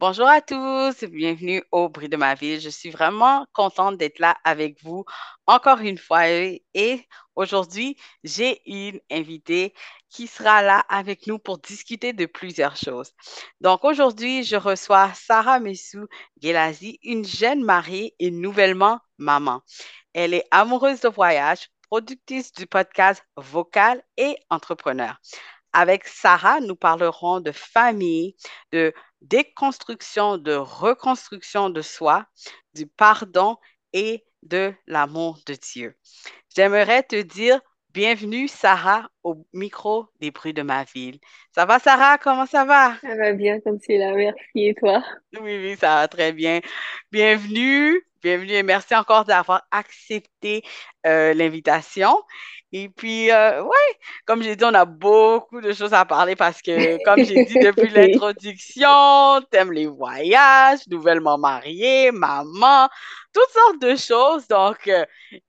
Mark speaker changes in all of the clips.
Speaker 1: Bonjour à tous, bienvenue au Bruit de ma ville. Je suis vraiment contente d'être là avec vous encore une fois et aujourd'hui, j'ai une invitée qui sera là avec nous pour discuter de plusieurs choses. Donc aujourd'hui, je reçois Sarah Messou Gelazi, une jeune mariée et nouvellement maman. Elle est amoureuse de voyage, productrice du podcast Vocal et entrepreneur. Avec Sarah, nous parlerons de famille, de déconstruction, de reconstruction de soi, du pardon et de l'amour de Dieu. J'aimerais te dire bienvenue, Sarah, au micro des bruits de ma ville. Ça va, Sarah? Comment ça va?
Speaker 2: Ça va bien, comme c'est là. Merci. Et toi?
Speaker 1: Oui, oui, ça va très bien. Bienvenue, bienvenue et merci encore d'avoir accepté euh, l'invitation. Et puis, euh, ouais, comme j'ai dit, on a beaucoup de choses à parler parce que, comme j'ai dit depuis l'introduction, t'aimes les voyages, nouvellement mariée, maman, toutes sortes de choses. Donc, euh,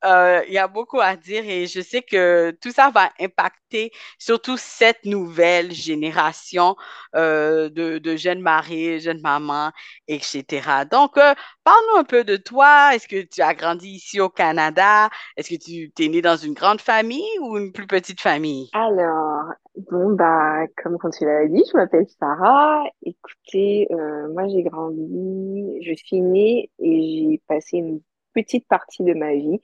Speaker 1: euh, il y a beaucoup à dire et je sais que tout ça va impacter surtout cette nouvelle génération euh, de, de, jeunes mariés, jeunes mamans, etc. Donc, parle-nous un peu de toi. Est-ce que tu as grandi ici au Canada? Est-ce que tu es né dans une grande famille? Ou une plus petite famille?
Speaker 2: Alors, bon, bah, comme quand tu l'as dit, je m'appelle Sarah. Écoutez, moi, j'ai grandi, je suis née et j'ai passé une petite partie de ma vie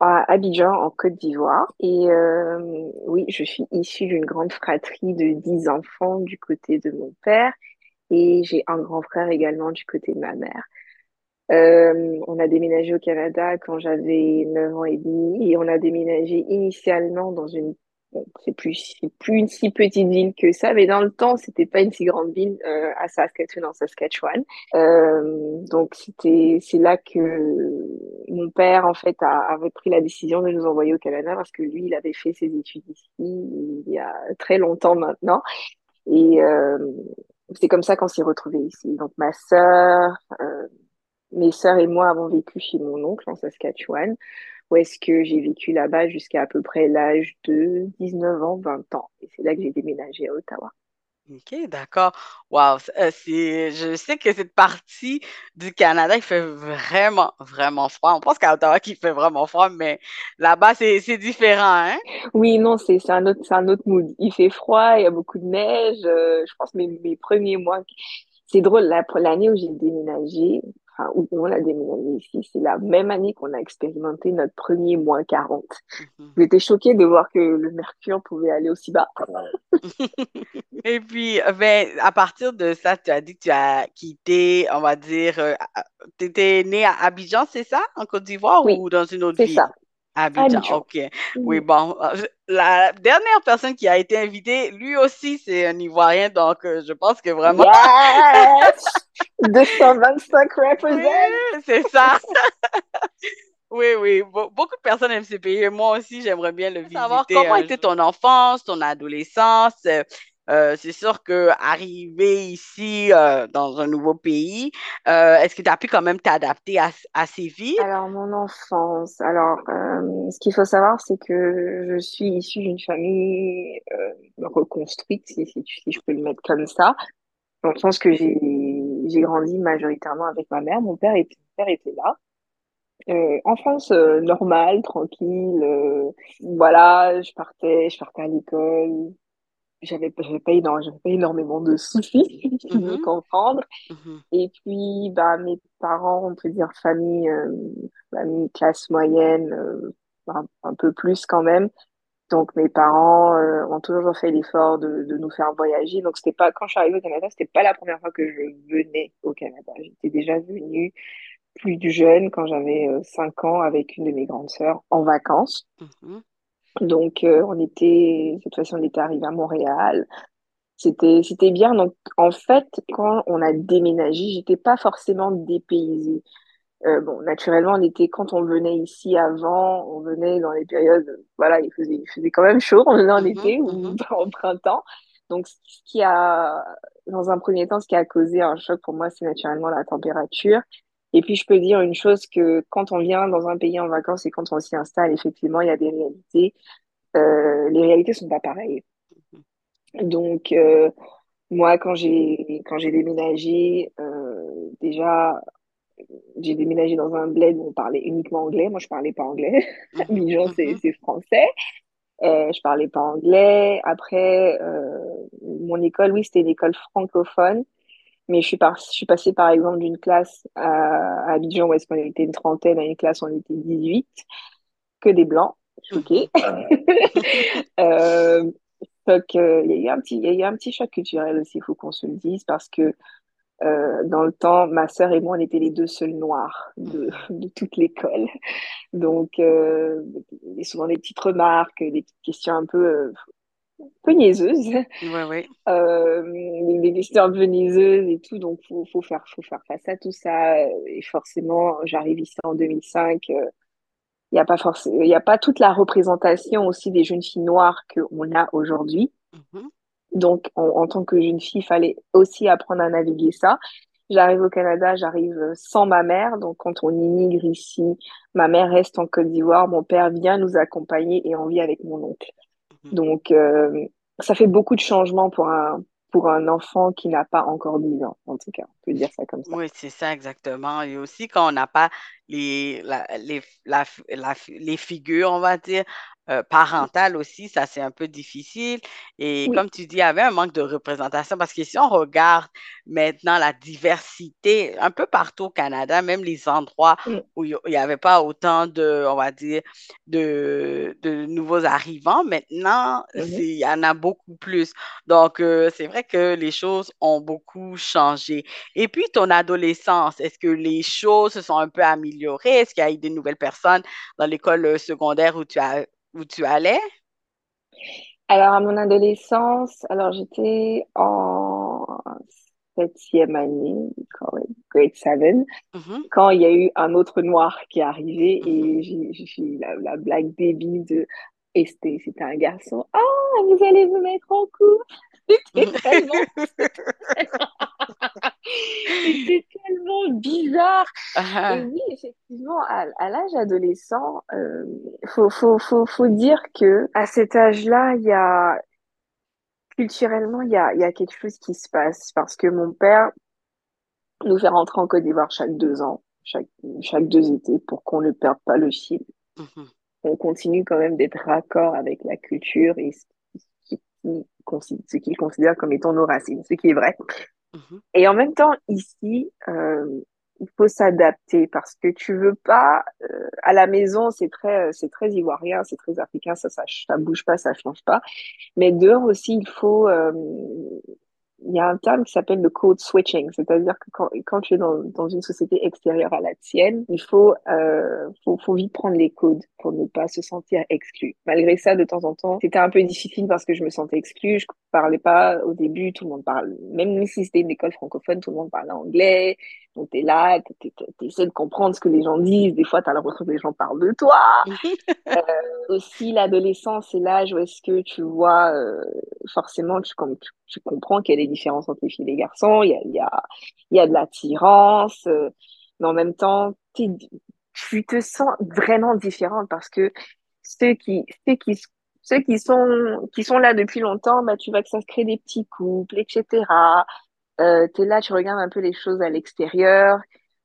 Speaker 2: à Abidjan, en Côte d'Ivoire. Et euh, oui, je suis issue d'une grande fratrie de dix enfants du côté de mon père et j'ai un grand frère également du côté de ma mère. Euh, on a déménagé au Canada quand j'avais 9 ans et demi et on a déménagé initialement dans une c'est plus, plus une si petite ville que ça, mais dans le temps, c'était pas une si grande ville euh, à Saskatchewan, en Saskatchewan. Euh, donc c'était, c'est là que mon père en fait avait pris la décision de nous envoyer au Canada parce que lui, il avait fait ses études ici il y a très longtemps maintenant, et euh, c'est comme ça qu'on s'est retrouvés ici. Donc ma sœur, mes sœurs et moi avons vécu chez mon oncle en Saskatchewan où est-ce que j'ai vécu là-bas jusqu'à à peu près l'âge de 19 ans, 20 ans. Et c'est là que j'ai déménagé à Ottawa.
Speaker 1: OK, d'accord. Wow, euh, c'est, je sais que cette partie du Canada, il fait vraiment, vraiment froid. On pense qu'à Ottawa, il fait vraiment froid, mais là-bas, c'est, c'est différent, hein?
Speaker 2: Oui, non, c'est, c'est un autre, c'est un autre mood. Il fait froid, il y a beaucoup de neige. Euh, je pense mes, mes premiers mois, c'est drôle, l'année où j'ai déménagé, où on a déménagé ici, c'est la même année qu'on a expérimenté notre premier moins 40. Mhm. J'étais choquée de voir que le mercure pouvait aller aussi bas.
Speaker 1: Et puis, ben, à partir de ça, tu as dit que tu as quitté, on va dire, euh, tu étais né à Abidjan, c'est ça, en Côte d'Ivoire ou dans une autre ville?
Speaker 2: C'est ça.
Speaker 1: Abidjan, ok. Oui, bon, euh, la dernière personne qui a été invitée, lui aussi, c'est un Ivoirien, donc euh, je pense que vraiment...
Speaker 2: Yes! 225 represent!
Speaker 1: c'est ça! Oui, oui, beaucoup de personnes aiment ce pays. Moi aussi, j'aimerais bien le visiter. Savoir comment était ton enfance, ton adolescence, euh, c'est sûr que arriver ici euh, dans un nouveau pays, euh, est-ce que tu as pu quand même t'adapter à, assez vite?
Speaker 2: Alors, mon enfance. Alors, ce qu'il faut savoir, c'est que je suis issue d'une famille reconstruite, si, si, je peux le mettre comme ça. Dans le sens que j'ai grandi majoritairement avec ma mère. Mon père était, père était là. Euh, enfance normale, tranquille. voilà, je partais, je partais à l'école, j'avais pas, pas, pas énormément de soucis, tu veux mm-hmm. comprendre. Mm-hmm. Et puis, bah, mes parents, on peut dire famille, euh, famille classe moyenne, euh, un, peu plus quand même. Donc, mes parents euh, ont toujours fait l'effort de, de, nous faire voyager. Donc, c'était pas, quand je suis arrivée au Canada, c'était pas la première fois que je venais au Canada. J'étais déjà venue plus jeune, quand j'avais 5 ans, avec une de mes grandes sœurs, en vacances. Mm-hmm. Donc, euh, on était, cette fois-ci, on était arrivé à Montréal. C'était, c'était bien. Donc, en fait, quand on a déménagé, j'étais pas forcément dépaysée. Euh, bon, naturellement, on était, quand on venait ici avant, on venait dans les périodes, voilà, il faisait, il faisait quand même chaud, on venait en
Speaker 1: Mhm,
Speaker 2: été ou
Speaker 1: mhm,
Speaker 2: en printemps. Donc, ce qui a, dans un premier temps, ce qui a causé un choc pour moi, c'est naturellement la température. Et puis, je peux dire une chose que quand on vient dans un pays en vacances et quand on s'y installe, effectivement, il y a des réalités. Euh, les réalités sont pas pareilles. Donc, euh, moi, quand j'ai quand j'ai déménagé, euh, déjà, j'ai déménagé dans un bled où on parlait uniquement anglais. Moi, je parlais pas anglais. Abidjan, c'est
Speaker 1: mhm,
Speaker 2: c'est français. Euh, je parlais pas anglais. Après, euh, mon école, oui, c'était une école francophone. Mais je suis, par, je suis passée, par exemple, d'une classe à, à Abidjan où est-ce qu'on était une trentaine à une classe où on était 18, que des blancs.
Speaker 1: mhm.
Speaker 2: Choquée. euh, donc, euh, il y a eu un petit, y a eu un petit choc culturel aussi, il faut qu'on se le dise, parce que euh, dans le temps, ma sœur et moi, on était les deux seuls noirs de, de toute l'école. Donc, euh, souvent des petites remarques, des petites questions un peu, un peu euh, des questions un peu niaiseuses et tout. Donc, faut, faut faire, faut faire face à tout ça. Et forcément, j'arrive ici en 2005. euh, il n'y a pas forcément, il y a pas toute la représentation aussi des jeunes filles noires qu'on a aujourd'hui.
Speaker 1: Mhm,
Speaker 2: Donc, en, en tant que jeune fille, il fallait aussi apprendre à naviguer ça. J'arrive au Canada, j'arrive sans ma mère. Donc, quand on immigre ici, ma mère reste en Côte d'Ivoire, mon père vient nous accompagner et on vit avec mon oncle.
Speaker 1: Mhm.
Speaker 2: Donc, euh, ça fait beaucoup de changements pour un, pour un enfant qui n'a pas encore 10 ans, en tout cas. On peut dire ça comme ça.
Speaker 1: Oui, c'est ça exactement. Et aussi quand on n'a pas les, la- les, la- la- les figures, on va dire, euh, parentales aussi, ça c'est un peu difficile. Et
Speaker 2: Oui.
Speaker 1: comme tu dis, il y avait un manque de représentation parce que si on regarde maintenant la diversité un peu partout au Canada, même les endroits
Speaker 2: Mm.
Speaker 1: où il n'y avait pas autant de, on va dire, de, de nouveaux arrivants, maintenant,
Speaker 2: Mhm.
Speaker 1: c'est, il y en a beaucoup plus. Donc, euh, c'est vrai que les choses ont beaucoup changé. Et puis, ton adolescence, est-ce que les choses se sont un peu améliorées? Est-ce qu'il y a eu des nouvelles personnes dans l'école euh, secondaire où tu as, où tu allais?
Speaker 2: Alors, à mon adolescence, alors j'étais en septième année, grade seven.
Speaker 1: Mhm,
Speaker 2: quand il y a eu un autre noir qui est arrivé et j'ai j'ai fait la, la blague débile de et c'était un garçon. Ah, vous allez vous mettre en couple. C'était tellement, c'était tellement bizarre. Et
Speaker 1: Ah,
Speaker 2: oui, effectivement, à, à l'âge adolescent, euh, faut, faut, faut, faut dire que à cet âge-là, il y a culturellement, il y a, il y a quelque chose qui se passe parce que mon père nous fait rentrer en Côte d'Ivoire chaque deux ans, chaque, chaque deux étés pour qu'on ne perde pas le fil.
Speaker 1: mhm,
Speaker 2: on continue quand même d'être raccord avec la culture et ce qu'il considère comme étant nos racines, ce qui est vrai.
Speaker 1: Mhm,
Speaker 2: Et en même temps, ici, euh, il faut s'adapter parce que tu veux pas, euh, à la maison, c'est très, c'est très ivoirien, c'est très africain, ça, ça, bouge pas, ça change pas. Mais dehors aussi, il faut, euh, il y a un terme qui s'appelle le code switching, c'est-à-dire que quand, quand tu es dans, dans une société extérieure à la tienne, il faut, euh, faut, faut vite prendre les codes pour ne pas se sentir exclu. Malgré ça, de temps en temps, c'était un peu difficile parce que je me sentais exclue, parlais pas au début, tout le monde parle, même si c'était une école francophone, tout le monde parlait anglais, donc t'es là, t'essaies de comprendre ce que les gens disent, des fois t'as l'impression que les gens parlent de toi, euh, aussi, l'adolescence, c'est l'âge où est-ce que tu vois, euh, forcément, tu, comme, tu, tu comprends qu'il y a des différences entre les filles et les garçons, il y a, y a, y a de l'attirance, euh, mais en même temps, tu te sens vraiment différente parce que ceux qui, ceux qui, ceux qui sont, qui sont là depuis longtemps, bah, tu vois que ça se crée des petits couples, etc. Euh, t'es là, tu regardes un peu les choses à l'extérieur.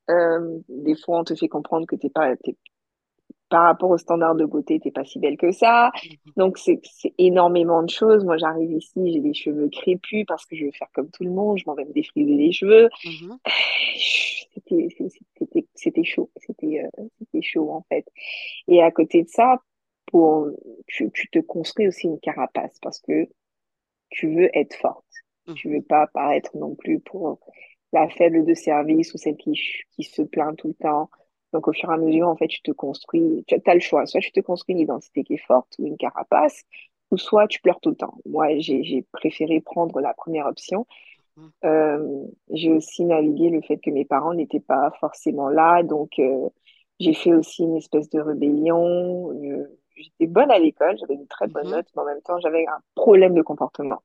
Speaker 2: Euh, des fois, on te fait comprendre que t'es pas, t'es par rapport aux standards de beauté, t'es pas si belle que ça.
Speaker 1: mhm,
Speaker 2: Donc, c'est c'est énormément de choses. Moi, j'arrive ici, j'ai des cheveux crépus parce que je veux faire comme tout le monde. Je m'en vais me défriser les cheveux.
Speaker 1: mhm,
Speaker 2: C'était c'était- c'était chaud. C'était euh, c'était chaud, en fait. Et à côté de ça, pour, tu, tu te construis aussi une carapace parce que tu veux être forte. Tu
Speaker 1: mhm,
Speaker 2: veux pas paraître non plus pour la faible de service ou celle qui, qui se plaint tout le temps Donc, au fur et à mesure, en fait, tu te construis, tu as le choix. Soit tu te construis une identité qui est forte ou une carapace, ou soit tu pleures tout le temps. Moi, j'ai préféré prendre la première option.
Speaker 1: Mhm.
Speaker 2: Euh, j'ai aussi navigué le fait que mes parents n'étaient pas forcément là, donc euh, j'ai fait aussi une espèce de rébellion. Euh, j'étais bonne à l'école, j'avais une très bonne
Speaker 1: Mhm.
Speaker 2: note, mais en même temps, j'avais un problème de comportement.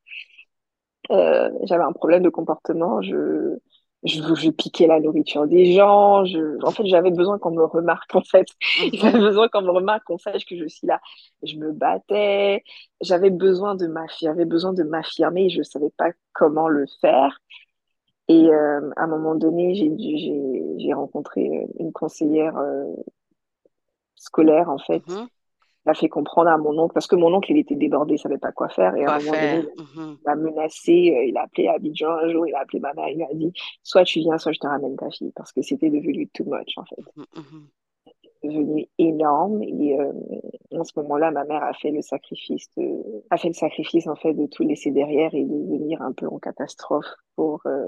Speaker 2: Euh, j'avais un problème de comportement. Je, je, je piquais la nourriture des gens. Je, en fait, j'avais besoin qu'on me remarque, en fait.
Speaker 1: Mhm.
Speaker 2: J'avais besoin qu'on me remarque, qu'on sache que je suis là. Je me battais. J'avais besoin de m'affirmer. J'avais besoin de m'affirmer. Je ne savais pas comment le faire. Et euh, à un moment donné, j'ai rencontré une conseillère euh, scolaire, en fait,
Speaker 1: Mhm.
Speaker 2: M'a fait comprendre à mon oncle, parce que mon oncle, il était débordé, il savait pas quoi faire. Et à un moment donné,
Speaker 1: faire?
Speaker 2: il
Speaker 1: Mhm.
Speaker 2: m'a menacé, euh, il a appelé Abidjan un jour, il a appelé ma mère, il m'a dit, soit tu viens, soit je te ramène ta fille, parce que c'était devenu too much, en fait.
Speaker 1: Mhm. Mhm.
Speaker 2: Devenu énorme. Et euh, en ce moment-là, ma mère a fait le sacrifice, de, a fait le sacrifice, en fait, de tout laisser derrière et de venir un peu en catastrophe pour, euh,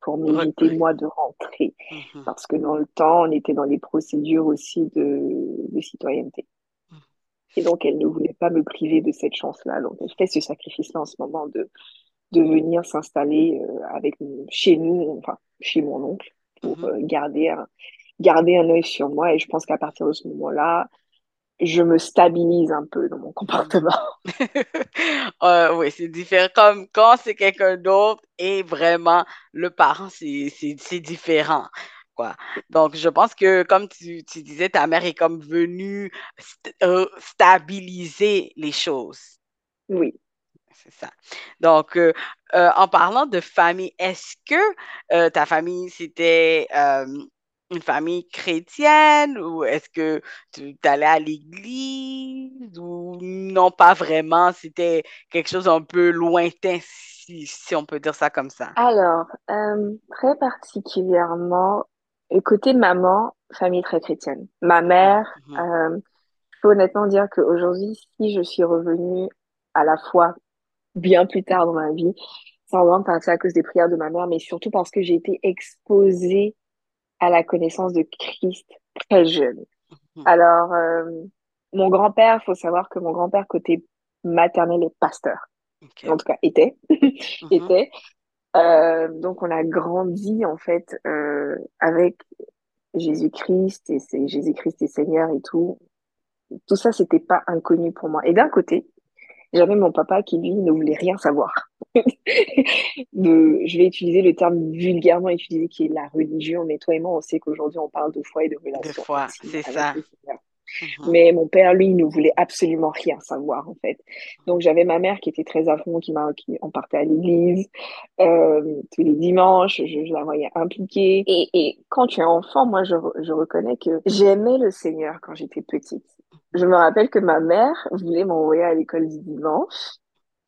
Speaker 2: pour m'éviter, moi, de rentrer.
Speaker 1: Mhm.
Speaker 2: Parce que dans le temps, on était dans les procédures aussi de, de citoyenneté. Et donc, elle ne voulait pas me priver de cette chance-là. Donc, elle fait ce sacrifice-là en ce moment de, de venir s'installer euh, avec chez nous, enfin, chez mon oncle, pour
Speaker 1: Mhm.
Speaker 2: euh, garder un, garder un œil sur moi. Et je pense qu'à partir de ce moment-là, je me stabilise un peu dans mon comportement.
Speaker 1: Euh, oui, c'est différent. Comme quand c'est quelqu'un d'autre et vraiment le parent, c'est différent. Quoi. Donc, je pense que, comme tu, tu disais, ta mère est comme venue st- euh, stabiliser les choses.
Speaker 2: Oui.
Speaker 1: C'est ça. Donc, euh, euh, en parlant de famille, est-ce que ta famille, c'était une famille chrétienne ou est-ce que tu allais à l'église ou non, pas vraiment, c'était quelque chose un peu lointain, si, si on peut dire ça comme ça.
Speaker 2: Alors, euh, très particulièrement, euh, côté maman, famille très chrétienne. Ma mère,
Speaker 1: mhm,
Speaker 2: euh, peux honnêtement dire qu'aujourd'hui, si je suis revenue à la foi bien plus tard dans ma vie, c'est en grande partie à cause des prières de ma mère, mais surtout parce que j'ai été exposée à la connaissance de Christ très jeune.
Speaker 1: mhm.
Speaker 2: Alors, euh, mon grand-père, il faut savoir que mon grand-père côté maternel est pasteur. En tout cas, était.
Speaker 1: Mhm,
Speaker 2: était. Euh, donc, on a grandi, en fait, euh, avec Jésus-Christ et c'est Jésus-Christ est Seigneur et tout. Tout ça, c'était pas inconnu pour moi. Et d'un côté, j'avais mon papa qui, lui, ne voulait rien savoir. de, je vais utiliser le terme vulgairement utilisé qui est la religion, mais toi et moi, on sait qu'aujourd'hui, on parle de foi et de relation
Speaker 1: fois,
Speaker 2: intime
Speaker 1: c'est ça. Mhm,
Speaker 2: Mais mon père, lui, il ne voulait absolument rien savoir, en fait. Donc, j'avais ma mère qui était très à fond, qui m'a, qui, on partait à l'église, euh, tous les dimanches, je, je la voyais impliquée. Et, et quand tu es enfant, moi, je, je reconnais que j'aimais le Seigneur quand j'étais petite. Je me rappelle que ma mère voulait m'envoyer à l'école du dimanche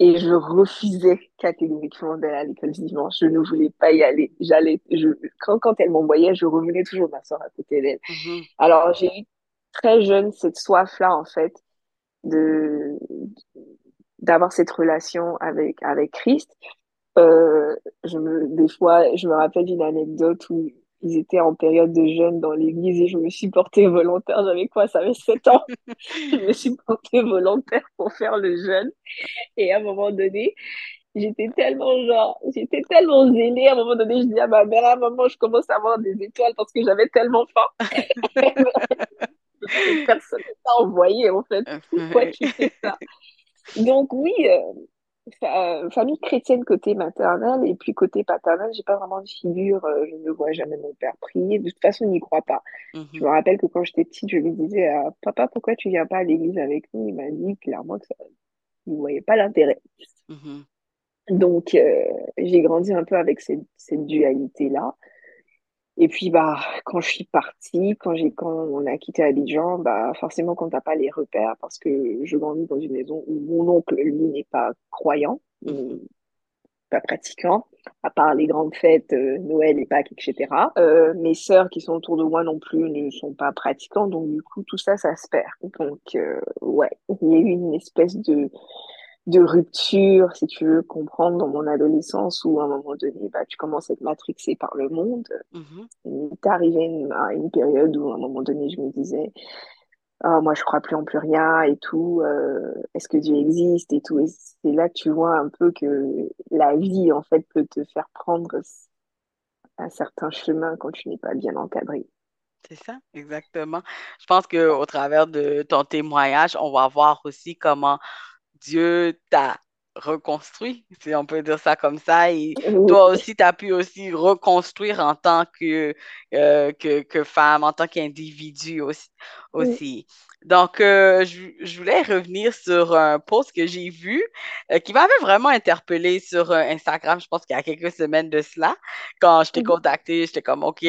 Speaker 2: et je refusais catégoriquement d'aller à l'école du dimanche. Je ne voulais pas y aller. J'allais, je, quand, quand elle m'envoyait, je revenais toujours m'asseoir à côté d'elle.
Speaker 1: mhm,
Speaker 2: Alors, j'ai eu très jeune cette soif-là, en fait, de, d'avoir cette relation avec, avec Christ. Euh, je me, des fois, je me rappelle d'une anecdote où ils étaient en période de jeûne dans l'église et je me suis portée volontaire. J'avais quoi? Ça avait 7 ans. Je me suis portée volontaire pour faire le jeûne. Et à un moment donné, j'étais tellement genre, j'étais tellement zélée. À un moment donné, je dis à ma mère, à un moment, je commence à avoir des étoiles parce que j'avais tellement faim. Personne ne t'a envoyé, en fait. Pourquoi tu fais ça? Donc oui, euh, fa- famille chrétienne côté maternel et puis côté paternel, j'ai pas vraiment de figure. euh, je ne vois jamais mon père prier. De toute façon, il n'y croit pas. Je me
Speaker 1: mhm,
Speaker 2: rappelle que quand j'étais petite, je lui disais à papa, pourquoi tu viens pas à l'église avec nous? Il m'a dit clairement que ça, il ne voyait pas l'intérêt.
Speaker 1: mhm,
Speaker 2: Donc euh, j'ai grandi un peu avec cette, cette dualité-là. Et puis bah quand je suis partie, quand j'ai quand on a quitté Abidjan, bah forcément quand t'as pas les repères, parce que je grandis dans une maison où mon oncle lui n'est pas croyant, pas pratiquant, à part les grandes fêtes, euh, Noël et Pâques, etc. Euh, mes sœurs qui sont autour de moi non plus ne sont pas pratiquantes, donc du coup tout ça, ça se perd. Donc euh, ouais, il y a eu une espèce de de rupture, si tu veux comprendre, dans mon adolescence où à un moment donné, bah, tu commences à être matrixé par le monde.
Speaker 1: mhm,
Speaker 2: Il est arrivé une- à une période où à un moment donné, je me disais, ah, moi, je crois plus en plus rien et tout. euh, est-ce que Dieu existe et tout? Et c'est là que tu vois un peu que la vie, en fait, peut te faire prendre un certain chemin quand tu n'es pas bien encadré.
Speaker 1: C'est ça, exactement. Je pense qu'au travers de ton témoignage, on va voir aussi comment Dieu t'a reconstruit, si on peut dire ça comme ça, et toi aussi, tu as pu aussi reconstruire en tant que, euh, que, que femme, en tant qu'individu aussi, aussi. Donc, euh, je, je voulais revenir sur un post que j'ai vu euh, qui m'avait vraiment interpellée sur Instagram, je pense qu'il y a quelques semaines de cela. Quand je t'ai contacté, j'étais comme, OK,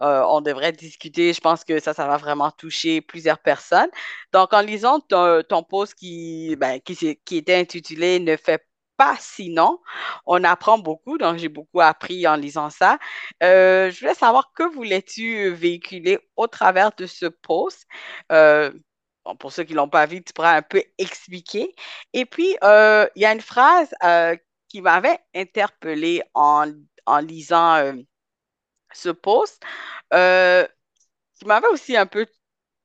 Speaker 1: on devrait discuter. Je pense que ça, ça va vraiment toucher plusieurs personnes. Donc, en lisant ton, ton post qui, ben, qui, qui était intitulé Ne fais pas sinon, on apprend beaucoup. Donc, j'ai beaucoup appris en lisant ça. Euh, je voulais savoir que voulais-tu véhiculer au travers de ce post? Euh, pour ceux qui ne l'ont pas vu, tu pourras un peu expliquer. Et puis, euh, il y a une phrase qui m'avait interpellée en, en lisant ce post, qui m'avait aussi un peu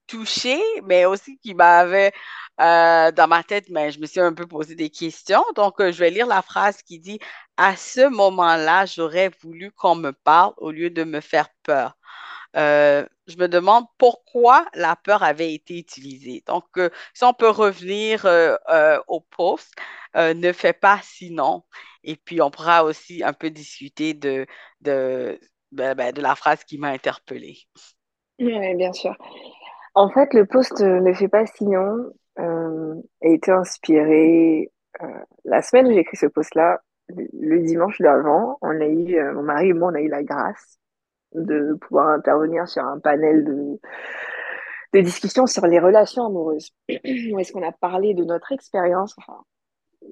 Speaker 1: touchée, mais aussi qui m'avait euh, dans ma tête, mais je me suis un peu posé des questions. Donc, euh, je vais lire la phrase qui dit, À ce moment-là, j'aurais voulu qu'on me parle au lieu de me faire peur. Euh, je me demande pourquoi la peur avait été utilisée. Donc, si on peut revenir au post, ne fais pas sinon. Et puis, on pourra aussi un peu discuter de, de, ben, ben, de la phrase qui m'a interpellée.
Speaker 2: oui, bien sûr. En fait, le post Ne fait pas sinon euh, a été inspiré euh, la semaine où j'ai écrit ce post-là, le, dimanche d'avant, on a eu, euh, mon mari et moi, on a eu la grâce de pouvoir intervenir sur un panel de, de discussion sur les relations amoureuses. Où est-ce qu'on a parlé de notre expérience,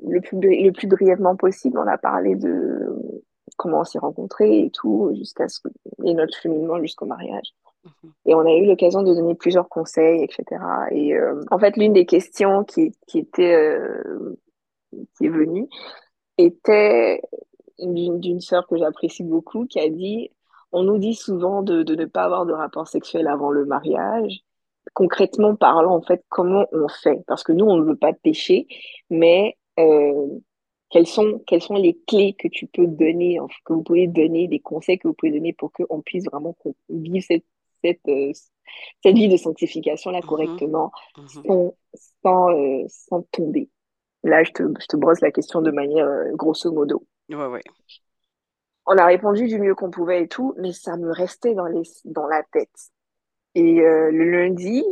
Speaker 2: le plus, brièvement possible, on a parlé de comment on s'est rencontrés et tout, jusqu'à et notre cheminement jusqu'au mariage.
Speaker 1: Mhm,
Speaker 2: Et on a eu l'occasion de donner plusieurs conseils, etc. Et euh, en fait, l'une des questions qui, qui était euh, qui est venue était d'une sœur que j'apprécie beaucoup, qui a dit, on nous dit souvent de, de ne pas avoir de rapport sexuel avant le mariage. Concrètement parlant, en fait, comment on fait? Parce que nous, on ne veut pas pécher, mais euh, quelles sont, quelles sont les clés que tu peux donner, que vous pouvez donner, des conseils que vous pouvez donner pour qu'on puisse vraiment vive cette, cette, euh, cette vie de sanctification-là
Speaker 1: mhm,
Speaker 2: correctement
Speaker 1: mhm.
Speaker 2: sans, sans, euh, sans tomber. Là, je te, je te brosse la question de manière euh, grosso modo.
Speaker 1: Oui, oui.
Speaker 2: On a répondu du mieux qu'on pouvait et tout, mais ça me restait dans les, dans la tête. Et euh, le lundi,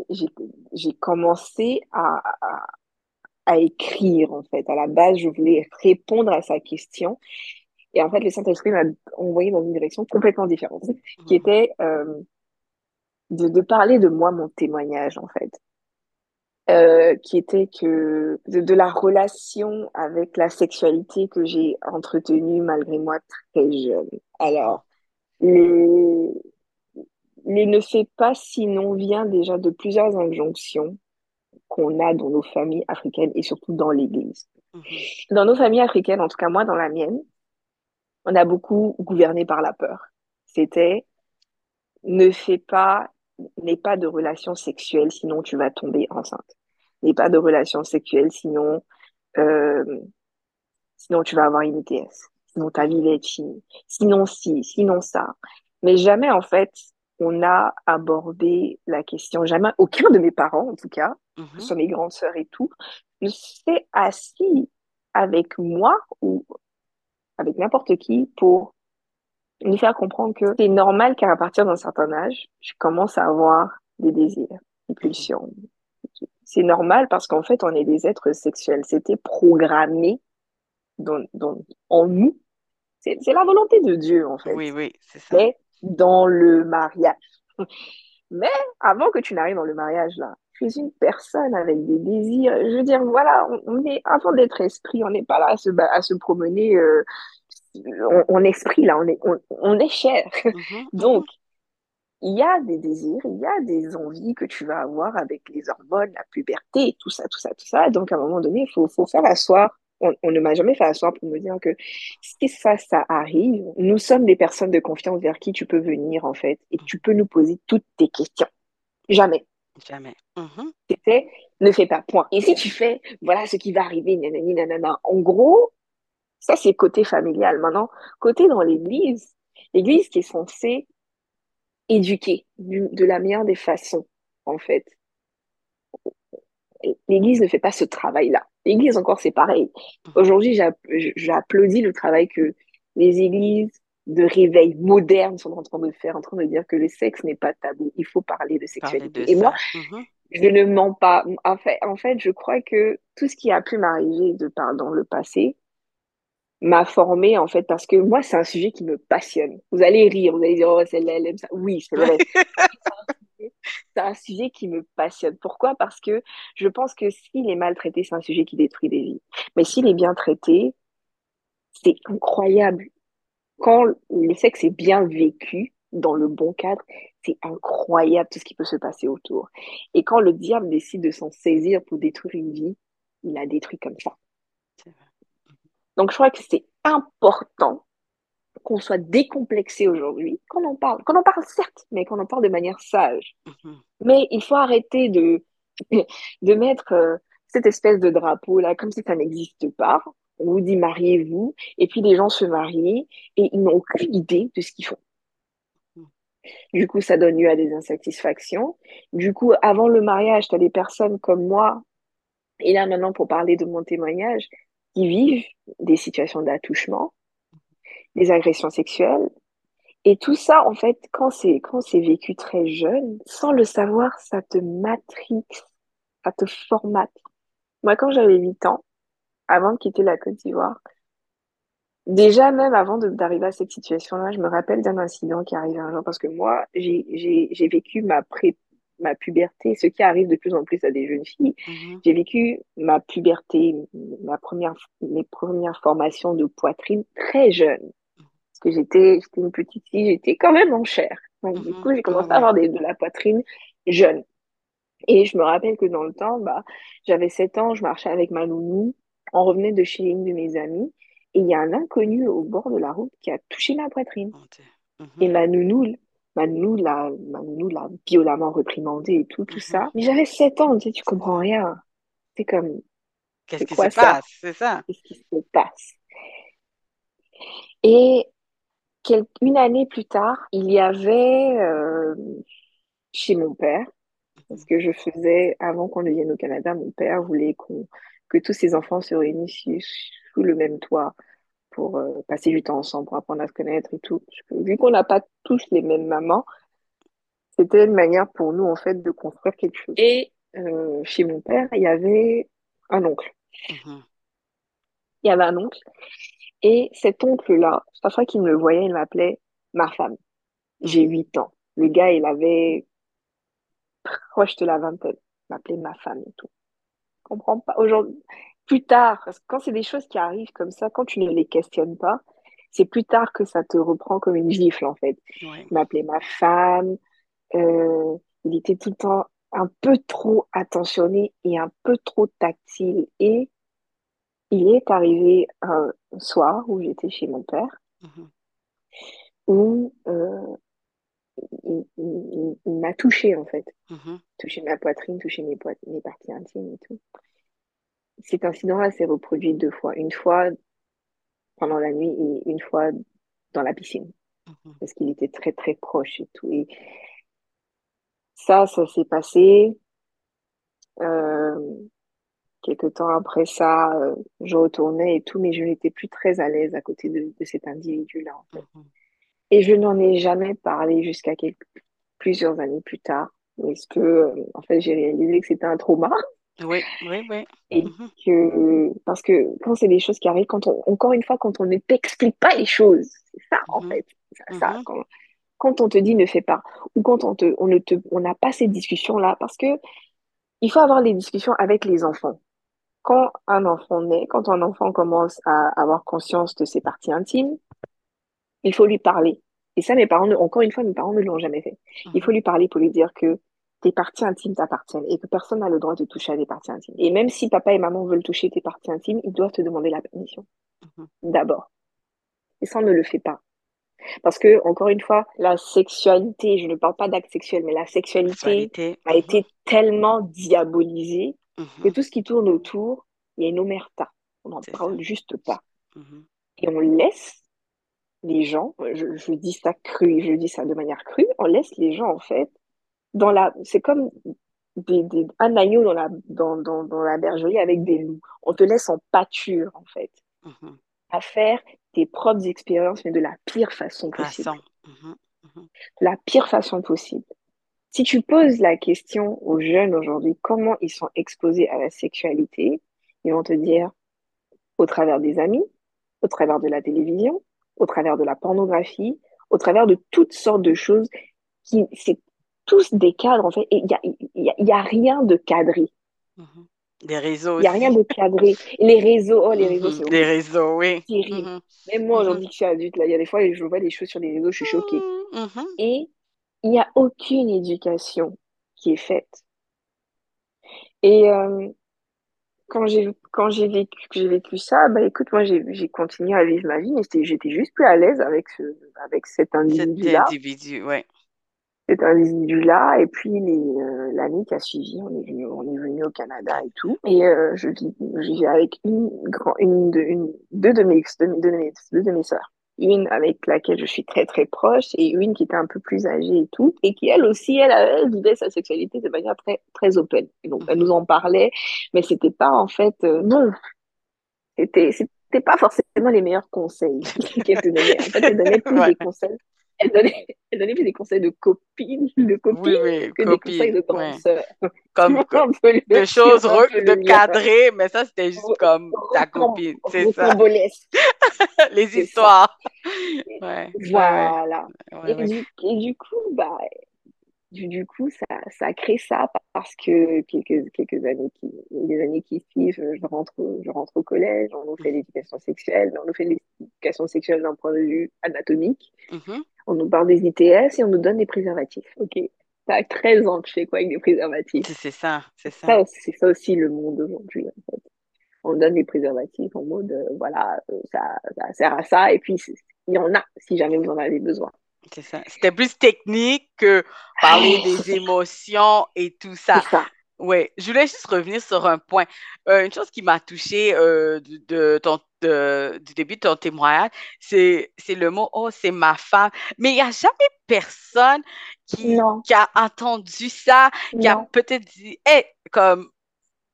Speaker 2: j'ai, commencé à, à, à écrire, en fait. À la base, je voulais répondre à sa question. Et en fait, le Saint-Esprit m'a envoyé dans une direction complètement différente, qui était de, de parler de moi, mon témoignage, en fait. Euh, qui était que de, de la relation avec la sexualité que j'ai entretenue malgré moi très jeune. Alors, le, le ne fait pas sinon vient déjà de plusieurs injonctions qu'on a dans nos familles africaines et surtout dans l'Église.
Speaker 1: mhm,
Speaker 2: Dans nos familles africaines, en tout cas moi dans la mienne, on a beaucoup gouverné par la peur. C'était ne fais pas, n'aie pas de relation sexuelle, sinon tu vas tomber enceinte. N'aie pas de relation sexuelle, sinon, euh, sinon tu vas avoir une ITS. Sinon ta vie va être finie. Sinon ci, sinon ça. Mais jamais, en fait, on a abordé la question. Jamais, aucun de mes parents, en tout cas,
Speaker 1: mhm,
Speaker 2: soit mes grandes sœurs et tout, ne s'est assis avec moi ou avec n'importe qui pour nous faire comprendre que c'est normal qu'à partir d'un certain âge, je commence à avoir des désirs, des pulsions. C'est normal parce qu'en fait, on est des êtres sexuels. C'était programmé dans, dans, en nous. C'est la volonté de Dieu, en fait.
Speaker 1: Oui, oui, c'est ça.
Speaker 2: Mais dans le mariage. Mais avant que tu n'arrives dans le mariage, là, tu es une personne avec des désirs. Je veux dire, voilà, on, on est, avant d'être esprit, on n'est pas là à se, à se promener euh, en esprit, là, on est, on, on est chair.
Speaker 1: Mhm,
Speaker 2: Donc, il y a des désirs, il y a des envies que tu vas avoir avec les hormones, la puberté, tout ça, tout ça, tout ça. Donc, à un moment donné, il faut, faut faire asseoir. On, on ne m'a jamais fait asseoir pour me dire que si ça, ça arrive, nous sommes des personnes de confiance vers qui tu peux venir, en fait, et tu peux nous poser toutes tes questions. Jamais.
Speaker 1: Jamais. Mhm.
Speaker 2: C'était ne fais pas, point. Et si tu fais, voilà ce qui va arriver, nanani, nanana. En gros, ça, c'est côté familial. Maintenant, côté dans l'église, l'église qui est censée éduquer du- de la meilleure des façons, en fait. L'église ne fait pas ce travail-là. L'église, encore, c'est pareil. Aujourd'hui, j'app- j'applaudis le travail que les églises de réveil modernes sont en train de faire, en train de dire que le sexe n'est pas tabou. Il faut parler de
Speaker 1: Parler de
Speaker 2: sexualité. Et moi.
Speaker 1: Mhm.
Speaker 2: je ne mens pas. En fait, en fait, je crois que tout ce qui a pu m'arriver de par dans le passé m'a formée, en fait, parce que moi, c'est un sujet qui me passionne. Vous allez rire, vous allez dire, oh, celle-là, elle aime ça. Oui, c'est vrai. C'est un sujet qui me passionne. Pourquoi? Parce que je pense que s'il est mal traité, c'est un sujet qui détruit des vies. Mais s'il est bien traité, c'est incroyable. Quand le sexe est bien vécu, dans le bon cadre, c'est incroyable tout ce qui peut se passer autour. Et quand le diable décide de s'en saisir pour détruire une vie, il la détruit comme ça. Donc je crois que c'est important qu'on soit décomplexé aujourd'hui, qu'on en parle, qu'on en parle certes, mais qu'on en parle de manière sage.
Speaker 1: Mhm.
Speaker 2: Mais il faut arrêter de, de mettre euh, cette espèce de drapeau là comme si ça n'existe pas. On vous dit mariez-vous, et puis les gens se marient et ils n'ont aucune idée de ce qu'ils font. Du coup, ça donne lieu à des insatisfactions. Du coup, avant le mariage, tu as des personnes comme moi, et là maintenant pour parler de mon témoignage, qui vivent des situations d'attouchement, des agressions sexuelles. Et tout ça, en fait, quand c'est quand c'est vécu très jeune, sans le savoir, ça te matrixe, ça te formate. Moi, quand j'avais 8 ans, avant de quitter la Côte d'Ivoire, déjà même avant d'arriver à cette situation-là, je me rappelle d'un incident qui est arrivé un jour parce que moi, j'ai vécu ma pré ma puberté, ce qui arrive de plus en plus à des jeunes filles.
Speaker 1: Mhm.
Speaker 2: J'ai vécu ma puberté, ma première mes premières formations de poitrine très jeune. Parce que j'étais j'étais une petite fille, j'étais quand même en chair. Donc du
Speaker 1: Mhm.
Speaker 2: coup, j'ai commencé à avoir des- de la poitrine jeune. Et je me rappelle que dans le temps, bah, j'avais 7 ans, je marchais avec ma nounou, on revenait de chez une de mes amies, et il y a un inconnu au bord de la route qui a touché ma poitrine.
Speaker 1: Dieu. Mhm.
Speaker 2: Et ma nounou, ma nounou l'a, nounou l'a violemment réprimandé et tout, tout
Speaker 1: Mhm.
Speaker 2: ça. Mais j'avais 7 ans, tu sais, tu comprends rien. C'est comme,
Speaker 1: Qu'est-ce qui se passe? C'est ça.
Speaker 2: Qu'est-ce qui se passe? Et une année plus tard, il y avait euh, chez mon père, parce
Speaker 1: Mhm.
Speaker 2: que je faisais, avant qu'on ne vienne au Canada, mon père voulait qu'on, que tous ses enfants se réunissent sous le même toit pour euh, passer du temps ensemble, pour apprendre à se connaître et tout. Parce que vu qu'on n'a pas tous les mêmes mamans, c'était une manière pour nous, en fait, de construire quelque chose. Et euh, chez mon père, il y avait un oncle.
Speaker 1: Mhm.
Speaker 2: Il y avait un oncle. Et cet oncle-là, chaque fois qu'il me le voyait, il m'appelait ma femme. J'ai
Speaker 1: Mhm.
Speaker 2: 8 ans. Le gars, il avait proche de la vingtaine. Il m'appelait ma femme et tout. Je comprends pas. Aujourd'hui, plus tard, parce que quand c'est des choses qui arrivent comme ça, quand tu ne les questionnes pas, c'est plus tard que ça te reprend comme une gifle, en fait. Il m'appelait ma femme. euh, il était tout le temps un peu trop attentionné et un peu trop tactile. Et il est arrivé un soir où j'étais chez mon père,
Speaker 1: Mhm.
Speaker 2: où euh, il, il- il- il m'a touché en fait.
Speaker 1: Mhm.
Speaker 2: Touché ma poitrine, touché mes, mes parties intimes et tout. Cet incident-là s'est reproduit deux fois. Une fois pendant la nuit et une fois dans la piscine.
Speaker 1: Mhm.
Speaker 2: Parce qu'il était très très proche et tout. Et ça, ça s'est passé. Euh, quelques temps après ça, euh, je retournais et tout, mais je n'étais plus très à l'aise à côté de, de cet individu-là, en fait.
Speaker 1: Mhm.
Speaker 2: Et je n'en ai jamais parlé jusqu'à quelques, plusieurs années plus tard. Parce que, euh, en fait, j'ai réalisé que c'était un trauma.
Speaker 1: Oui, oui, oui.
Speaker 2: Et
Speaker 1: Mhm.
Speaker 2: que, parce que quand c'est des choses qui arrivent, quand on, encore une fois, quand on ne t'explique pas les choses, c'est ça, en
Speaker 1: Mhm.
Speaker 2: fait. Ça, ça,
Speaker 1: Mhm.
Speaker 2: quand, quand on te dit ne fais pas, ou quand on te, on ne te, on n'a pas ces discussions-là, parce que il faut avoir les discussions avec les enfants. Quand un enfant naît, quand un enfant commence à avoir conscience de ses parties intimes, il faut lui parler. Et ça, mes parents, encore une fois, mes parents ne l'ont jamais fait. Il faut lui parler pour lui dire que tes parties intimes t'appartiennent et que personne n'a le droit de toucher à tes parties intimes. Et même si papa et maman veulent toucher tes parties intimes, ils doivent te demander la permission
Speaker 1: mhm.
Speaker 2: d'abord. Et ça, on ne le fait pas. Parce que, encore une fois, la sexualité, je ne parle pas d'acte sexuel, mais la sexualité
Speaker 1: Sexualité.
Speaker 2: a
Speaker 1: mhm,
Speaker 2: été tellement diabolisée que
Speaker 1: mhm.
Speaker 2: tout ce qui tourne autour, il y a une omerta. On n'en
Speaker 1: ça.
Speaker 2: parle juste pas. Et on laisse les gens, je, je dis ça cru, je dis ça de manière crue, on laisse les gens, en fait, dans la, c'est comme des, des, un agneau dans la, dans, dans, dans la bergerie avec des loups. On te laisse en pâture, en fait,
Speaker 1: mhm.
Speaker 2: à faire tes propres expériences, mais de la pire façon possible.
Speaker 1: Mhm, mhm,
Speaker 2: De la pire façon possible. Si tu poses la question aux jeunes aujourd'hui, comment ils sont exposés à la sexualité, ils vont te dire au travers des amis, au travers de la télévision, au travers de la pornographie, au travers de toutes sortes de choses qui, c'est tous des cadres, en fait, et il y a, y a, y a rien de cadré.
Speaker 1: mhm. Des réseaux
Speaker 2: Il y a rien de cadré. Les réseaux, oh, les réseaux,
Speaker 1: Mhm,
Speaker 2: c'est
Speaker 1: Les réseaux, oui.
Speaker 2: Terrible.
Speaker 1: Mhm,
Speaker 2: Même moi,
Speaker 1: mhm.
Speaker 2: aujourd'hui, que je suis adulte, là, il y a des fois, je vois des choses sur les réseaux, je suis choquée. Et il n'y a aucune éducation qui est faite. Et euh, quand j'ai quand j'ai vécu j'ai vécu ça, bah écoute, moi j'ai continué à vivre ma vie, mais j'étais juste plus à l'aise avec ce avec cet
Speaker 1: Cet
Speaker 2: individu-là,
Speaker 1: individu, oui.
Speaker 2: Cet individu-là. Et puis euh, l'année qui a suivi, on est venu on est venu au Canada et tout. Et euh, je vis je avec une une de une deux de mes deux, de mes deux de mes sœurs. Une avec laquelle je suis très très proche et une qui était un peu plus âgée et tout, et qui elle aussi, elle, elle vivait sa sexualité de manière très très open. Et donc elle nous en parlait, mais c'était pas en fait euh, non c'était, c'était pas forcément les meilleurs conseils qu'elle te donnait. En fait, elle donnait plus
Speaker 1: Ouais.
Speaker 2: des conseils. Elle donnait, elle donnait plus des conseils de copine, de copine
Speaker 1: Oui, oui,
Speaker 2: que des conseils
Speaker 1: copine,
Speaker 2: de grande sœur.
Speaker 1: Comme
Speaker 2: peu le,
Speaker 1: choses re- de cadrer, mais ça, c'était juste
Speaker 2: Ro-
Speaker 1: comme ta copine, c'est ça. Les histoires. Ouais,
Speaker 2: Voilà.
Speaker 1: ouais,
Speaker 2: Et du, et du coup, bah, du, du coup, ça, ça crée ça parce que quelques, quelques années qui, les années qui suivent, je rentre, au- je rentre au collège, on nous fait
Speaker 1: Mhm,
Speaker 2: l'éducation sexuelle, mais on nous fait l'éducation sexuelle d'un point de vue anatomique.
Speaker 1: mhm.
Speaker 2: On nous parle des ITS et on nous donne des préservatifs. Ok. T'as 13 ans, tu fais quoi avec des préservatifs?
Speaker 1: C'est ça, c'est ça.
Speaker 2: c'est ça aussi le monde d'aujourd'hui, en fait. On donne des préservatifs en mode, euh, voilà, euh, ça, ça sert à ça, et puis il y en a si jamais vous en avez besoin.
Speaker 1: C'est ça. C'était plus technique que parler
Speaker 2: c'est
Speaker 1: des émotions et tout ça.
Speaker 2: ça.
Speaker 1: Oui, je voulais juste revenir sur un point. Euh, une chose qui m'a touchée euh, de, de ton, de- du début de ton témoignage, c'est, c'est le mot, oh, c'est ma femme. Mais il n'y a jamais personne qui, qui a entendu ça, qui a peut-être dit, hey, comme,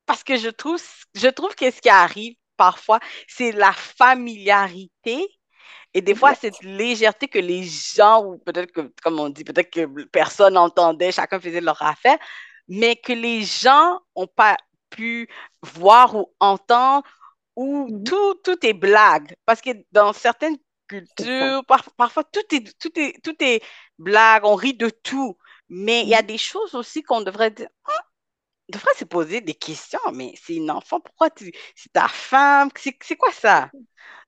Speaker 1: parce que je trouve, je trouve que ce qui arrive parfois, c'est la familiarité et des fois, cette légèreté que les gens, ou peut-être que, comme on dit, peut-être que personne n'entendait, chacun faisait leur affaire, mais que les gens n'ont pas pu voir ou entendre, où
Speaker 2: Mhm.
Speaker 1: tout, tout est blague. Parce que dans certaines cultures, par- parfois, tout est, tout est, tout est blague, on rit de tout. Mais il y a
Speaker 2: Mhm.
Speaker 1: des choses aussi qu'on devrait dire, on devrait se poser des questions, mais c'est une enfant, pourquoi tu, c'est ta femme, c'est quoi ça?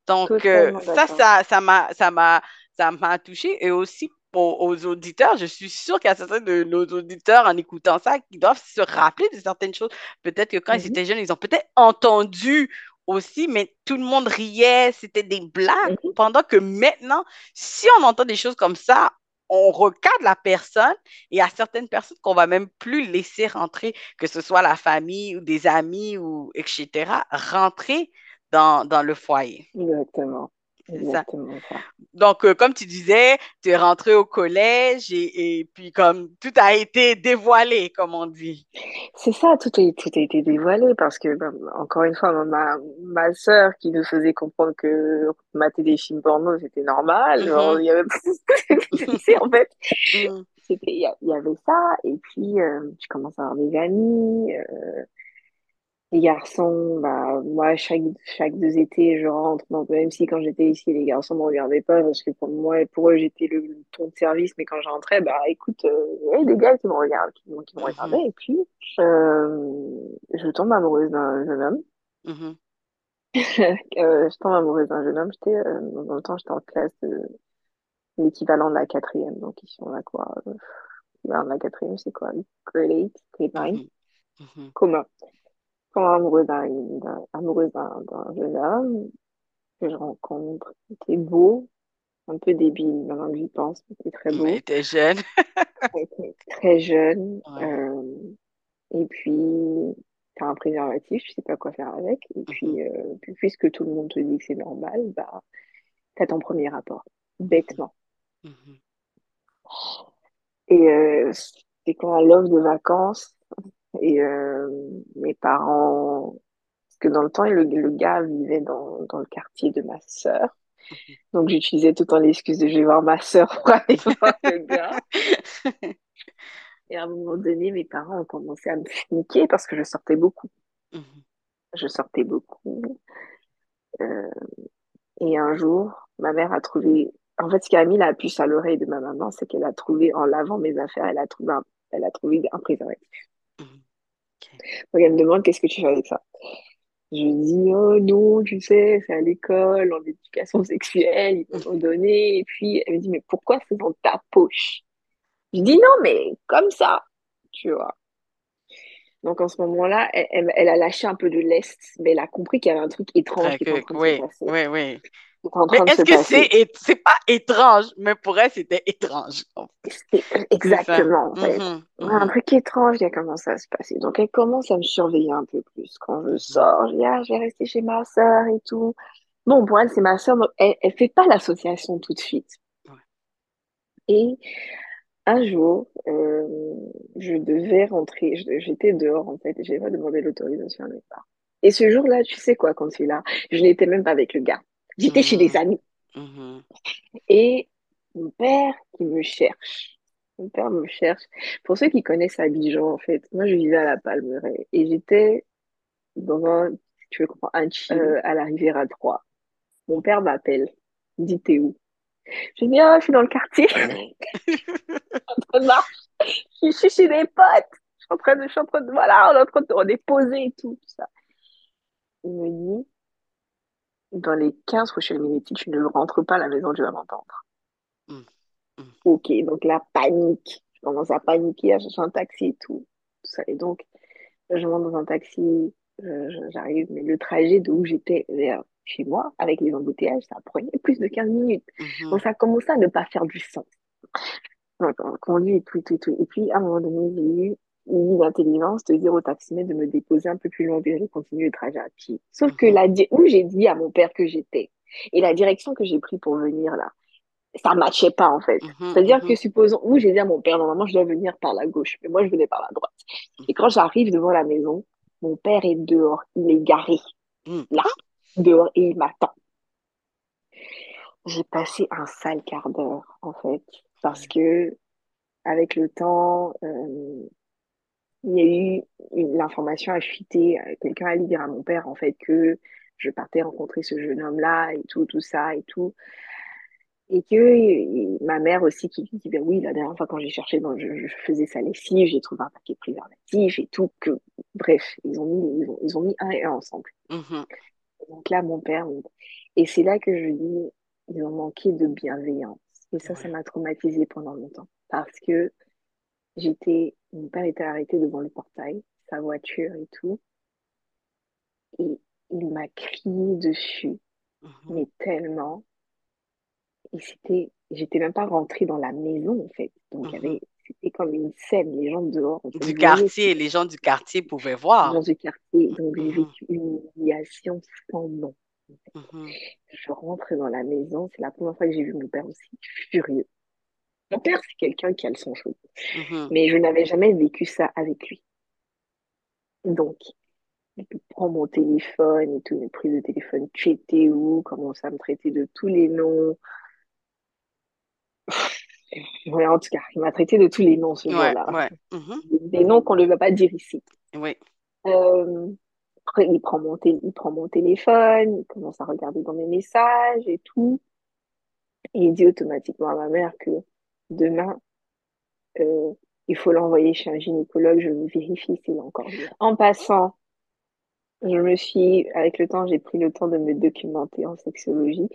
Speaker 1: Donc, euh, ça, ça, ça m'a, ça m'a, ça m'a touché. Et aussi pour, aux auditeurs, je suis sûre qu'il y a certains de nos auditeurs, en écoutant ça, qui doivent se rappeler de certaines choses. Peut-être que quand ils
Speaker 2: Mhm.
Speaker 1: étaient jeunes, ils ont peut-être entendu aussi, mais tout le monde riait, c'était des blagues.
Speaker 2: Mhm.
Speaker 1: Pendant que maintenant, si on entend des choses comme ça, on recadre la personne et il y a certaines personnes qu'on va même plus laisser rentrer, que ce soit la famille ou des amis ou etc., rentrer dans, dans le foyer.
Speaker 2: Exactement.
Speaker 1: Ça.
Speaker 2: Exactement ça.
Speaker 1: Donc, euh, comme tu disais, tu es rentré au collège et, et puis comme tout a été dévoilé, comme on dit.
Speaker 2: C'est ça, tout a, tout a été dévoilé parce que, ben, encore une fois, ma, ma sœur qui nous faisait comprendre que mater des films porno, c'était normal.
Speaker 1: Mhm,
Speaker 2: il y avait, en fait, c'était, il y, avait ça. Et puis, euh, je commence à avoir des amis. euh, Les garçons, bah, moi, chaque, chaque deux étés, je rentre. Donc, même si quand j'étais ici, les garçons me regardaient pas, parce que pour moi, pour eux, j'étais le, le ton de service. Mais quand je rentrais, bah, écoute, euh, il y avait des gars qui me regardent, qui, qui me regardaient. Et puis, euh, je tombe amoureuse d'un jeune homme.
Speaker 1: mhm,
Speaker 2: Euh, je tombe amoureuse d'un jeune homme. J'étais, euh, dans le temps, j'étais en classe de, l'équivalent de la quatrième. Donc, ils sont là quoi? de la quatrième, c'est quoi? Grade 8, grade 9,
Speaker 1: Mhm. Mhm.
Speaker 2: commun. Comme amoureux d'un, d'un- amoureuse d'un d'un jeune homme que je rencontre. Il était beau, un peu débile maintenant que j'y pense, mais il était très beau.
Speaker 1: jeune.
Speaker 2: Il était très jeune.
Speaker 1: Ouais.
Speaker 2: euh, et puis, t'as un préservatif, tu sais pas quoi faire avec. Et
Speaker 1: Mhm.
Speaker 2: puis, euh, puis puisque tout le monde te dit que c'est normal, bah, t'as ton premier rapport. Bêtement.
Speaker 1: Mhm.
Speaker 2: Et euh, c'était quand à l'offre de vacances. Et euh, mes parents, parce que dans le temps, le, le gars vivait dans, dans le quartier de ma sœur. Donc j'utilisais tout le temps l'excuse de je vais voir ma sœur pour aller voir le gars. Et à un moment donné, mes parents ont commencé à me fliquer parce que je sortais beaucoup.
Speaker 1: Mhm.
Speaker 2: Je sortais beaucoup. Euh, et un jour, ma mère a trouvé. En fait, ce qui a mis la puce à l'oreille de ma maman, c'est qu'elle a trouvé, en lavant mes affaires, elle a trouvé un, elle a trouvé un préservatif. Donc elle me demande qu'est-ce que tu fais avec ça? Je lui dis, oh non, tu sais, c'est à l'école, en éducation sexuelle, ils m'ont donné. Et puis, elle me dit, mais pourquoi c'est dans ta poche? Je dis, non, mais comme ça, tu vois. Donc, en ce moment-là, elle, elle- elle a lâché un peu de lest, mais elle a compris qu'il y avait un truc étrange
Speaker 1: Très
Speaker 2: qui était en train de se
Speaker 1: oui,
Speaker 2: passer.
Speaker 1: oui, oui.
Speaker 2: En train
Speaker 1: est-ce que c'est c'est pas étrange, mais pour elle, c'était étrange.
Speaker 2: Exactement, en fait.
Speaker 1: Mhm.
Speaker 2: Un
Speaker 1: Mhm.
Speaker 2: truc étrange qui a commencé à se passer. Donc, elle commence à me surveiller un peu plus. Quand je sors, je dis, ah, je vais rester chez ma sœur et tout. Bon, pour elle, c'est ma sœur, donc elle, elle fait pas l'association tout de suite.
Speaker 1: Ouais.
Speaker 2: Et un jour, euh, je devais rentrer, j'étais dehors, en fait, j'ai pas demandé l'autorisation à mes parents. Et ce jour-là, tu sais quoi, quand tu es là, je n'étais même pas avec le gars. J'étais chez des
Speaker 1: Mhm.
Speaker 2: amis.
Speaker 1: Mhm.
Speaker 2: Et mon père qui me cherche. Mon père me cherche. Pour ceux qui connaissent Abidjan, en fait, moi, je vivais à la Palmeraie et j'étais dans un, tu veux comprendre, un chill euh, à la Riviera 3. Mon père m'appelle. Il me dit, t'es où? Je dis, ah, je suis dans le quartier. Je suis en train de marcher. Je suis chez des potes. Je suis en train de, je suis en train de, voilà, on est en train de, on est posé et tout, tout ça. Il me dit, dans les 15 prochaines minutes, si tu ne rentres pas à la maison, tu vas m'entendre.
Speaker 1: Mhm. Mhm.
Speaker 2: Ok, donc la panique. Je commence à paniquer, à chercher un taxi et tout. tout ça. Et donc, je monte dans un taxi, j'arrive, mais le trajet de où j'étais vers chez moi, avec les embouteillages, ça prenait plus de 15 minutes.
Speaker 1: Mhm.
Speaker 2: Donc, ça commençait à ne pas faire du sens. Donc, on conduit et tout, tout, et tout. Et puis, à un moment donné, j'ai eu une intelligence de dire au taximètre de me déposer un peu plus loin et de continuer le trajet à pied. Sauf que
Speaker 1: Mhm.
Speaker 2: di- où j'ai dit à mon père que j'étais et la direction que j'ai prise pour venir là, ça matchait pas en fait.
Speaker 1: Mhm.
Speaker 2: C'est-à-dire
Speaker 1: Mhm.
Speaker 2: que supposons, où j'ai dit à mon père, normalement je dois venir par la gauche, mais moi je venais par la droite. Et quand j'arrive devant la maison, mon père est dehors, il est garé là, dehors, et il m'attend. J'ai passé un sale quart d'heure en fait, parce que avec le temps, euh, il y a eu l'information a fuité. euh, Quelqu'un allait dire à mon père en fait que je partais rencontrer ce jeune homme-là et tout, tout ça et tout. Et que et ma mère aussi qui dit, ben oui, la dernière fois quand j'ai cherché, dans, je, je faisais sa lessive, j'ai trouvé un paquet de préservatifs et tout, que bref, ils ont mis, ils ont, ils ont mis un et un ensemble.
Speaker 1: Mhm.
Speaker 2: Donc là, mon père, et c'est là que je dis, ils ont manqué de bienveillance. Et ça, ça m'a traumatisée pendant longtemps. Parce que j'étais, mon père était arrêté devant le portail, sa voiture et tout, et il m'a crié dessus,
Speaker 1: Mhm.
Speaker 2: mais tellement, et c'était, j'étais même pas rentrée dans la maison, en fait. Donc,
Speaker 1: Mhm.
Speaker 2: avait, c'était comme une scène, les gens dehors,
Speaker 1: Du quartier, les gens du quartier pouvaient
Speaker 2: les
Speaker 1: voir.
Speaker 2: gens du quartier. Donc, j'ai
Speaker 1: Mhm.
Speaker 2: vécu une humiliation sans nom. Je rentre dans la maison, c'est la première fois que j'ai vu mon père aussi furieux. Mon père, c'est quelqu'un qui a le son chaud,
Speaker 1: Mhm.
Speaker 2: mais je n'avais jamais vécu ça avec lui. Donc, il prend mon téléphone et tout, mes prises de téléphone, tu étais où, commence à me traiter de tous les noms. Ouais, en tout cas, il m'a traité de tous les noms ce
Speaker 1: Ouais,
Speaker 2: jour-là.
Speaker 1: ouais. Mhm.
Speaker 2: Des noms qu'on ne va pas dire ici.
Speaker 1: Oui.
Speaker 2: Euh, après, il prend mon il prend mon téléphone, il commence à regarder dans mes messages et tout. Et il dit automatiquement à ma mère que demain, euh, il faut l'envoyer chez un gynécologue, je vérifie s'il est encore. En passant, Je me suis, avec le temps, j'ai pris le temps de me documenter en sexologie.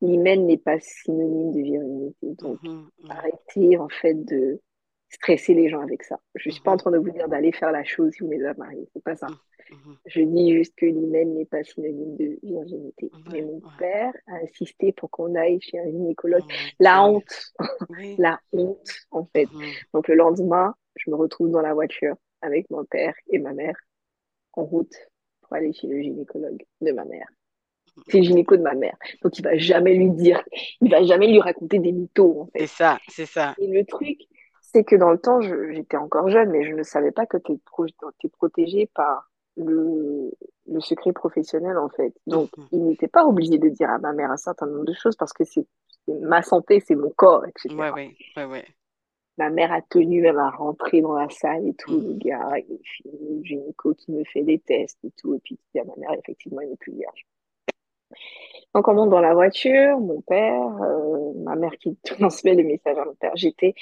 Speaker 2: L'hymen n'est pas synonyme de virilité. Donc,
Speaker 1: mhm,
Speaker 2: arrêtez en fait de stresser les gens avec ça. Je suis pas en
Speaker 1: mhm,
Speaker 2: train de vous dire d'aller faire la chose si vous n'êtes pas marié. C'est pas ça.
Speaker 1: mhm.
Speaker 2: Je dis juste que l'hymen n'est pas synonyme de virginité. Mais mon père a insisté pour qu'on aille chez un gynécologue.
Speaker 1: Oh
Speaker 2: La honte, la honte, en fait.
Speaker 1: Mhm,
Speaker 2: Donc, le lendemain, je me retrouve dans la voiture avec mon père et ma mère en route pour aller chez le gynécologue de ma mère. C'est le gynéco de ma mère. Donc, il va jamais lui dire, il va jamais lui raconter des mythos, en
Speaker 1: C'est
Speaker 2: fait.
Speaker 1: ça, c'est ça.
Speaker 2: Et le truc, c'est que dans le temps, j'étais encore jeune, mais je ne savais pas que tu es, pro protégé par le, le secret professionnel, en fait. Donc,
Speaker 1: Mhm.
Speaker 2: il n'était pas obligé de dire à ma mère un certain nombre de choses parce que c'est ma santé, c'est mon corps, etc.
Speaker 1: ouais, ouais, ouais.
Speaker 2: Ma mère a tenu même à rentrer dans la salle et tout, le
Speaker 1: Mhm,
Speaker 2: gars, le gynéco qui me fait des tests et tout, et puis il dit à ma mère, effectivement, elle n'est plus vierge. Donc, on monte dans la voiture, mon père, euh, ma mère qui transmet le message à mon père. J'étais,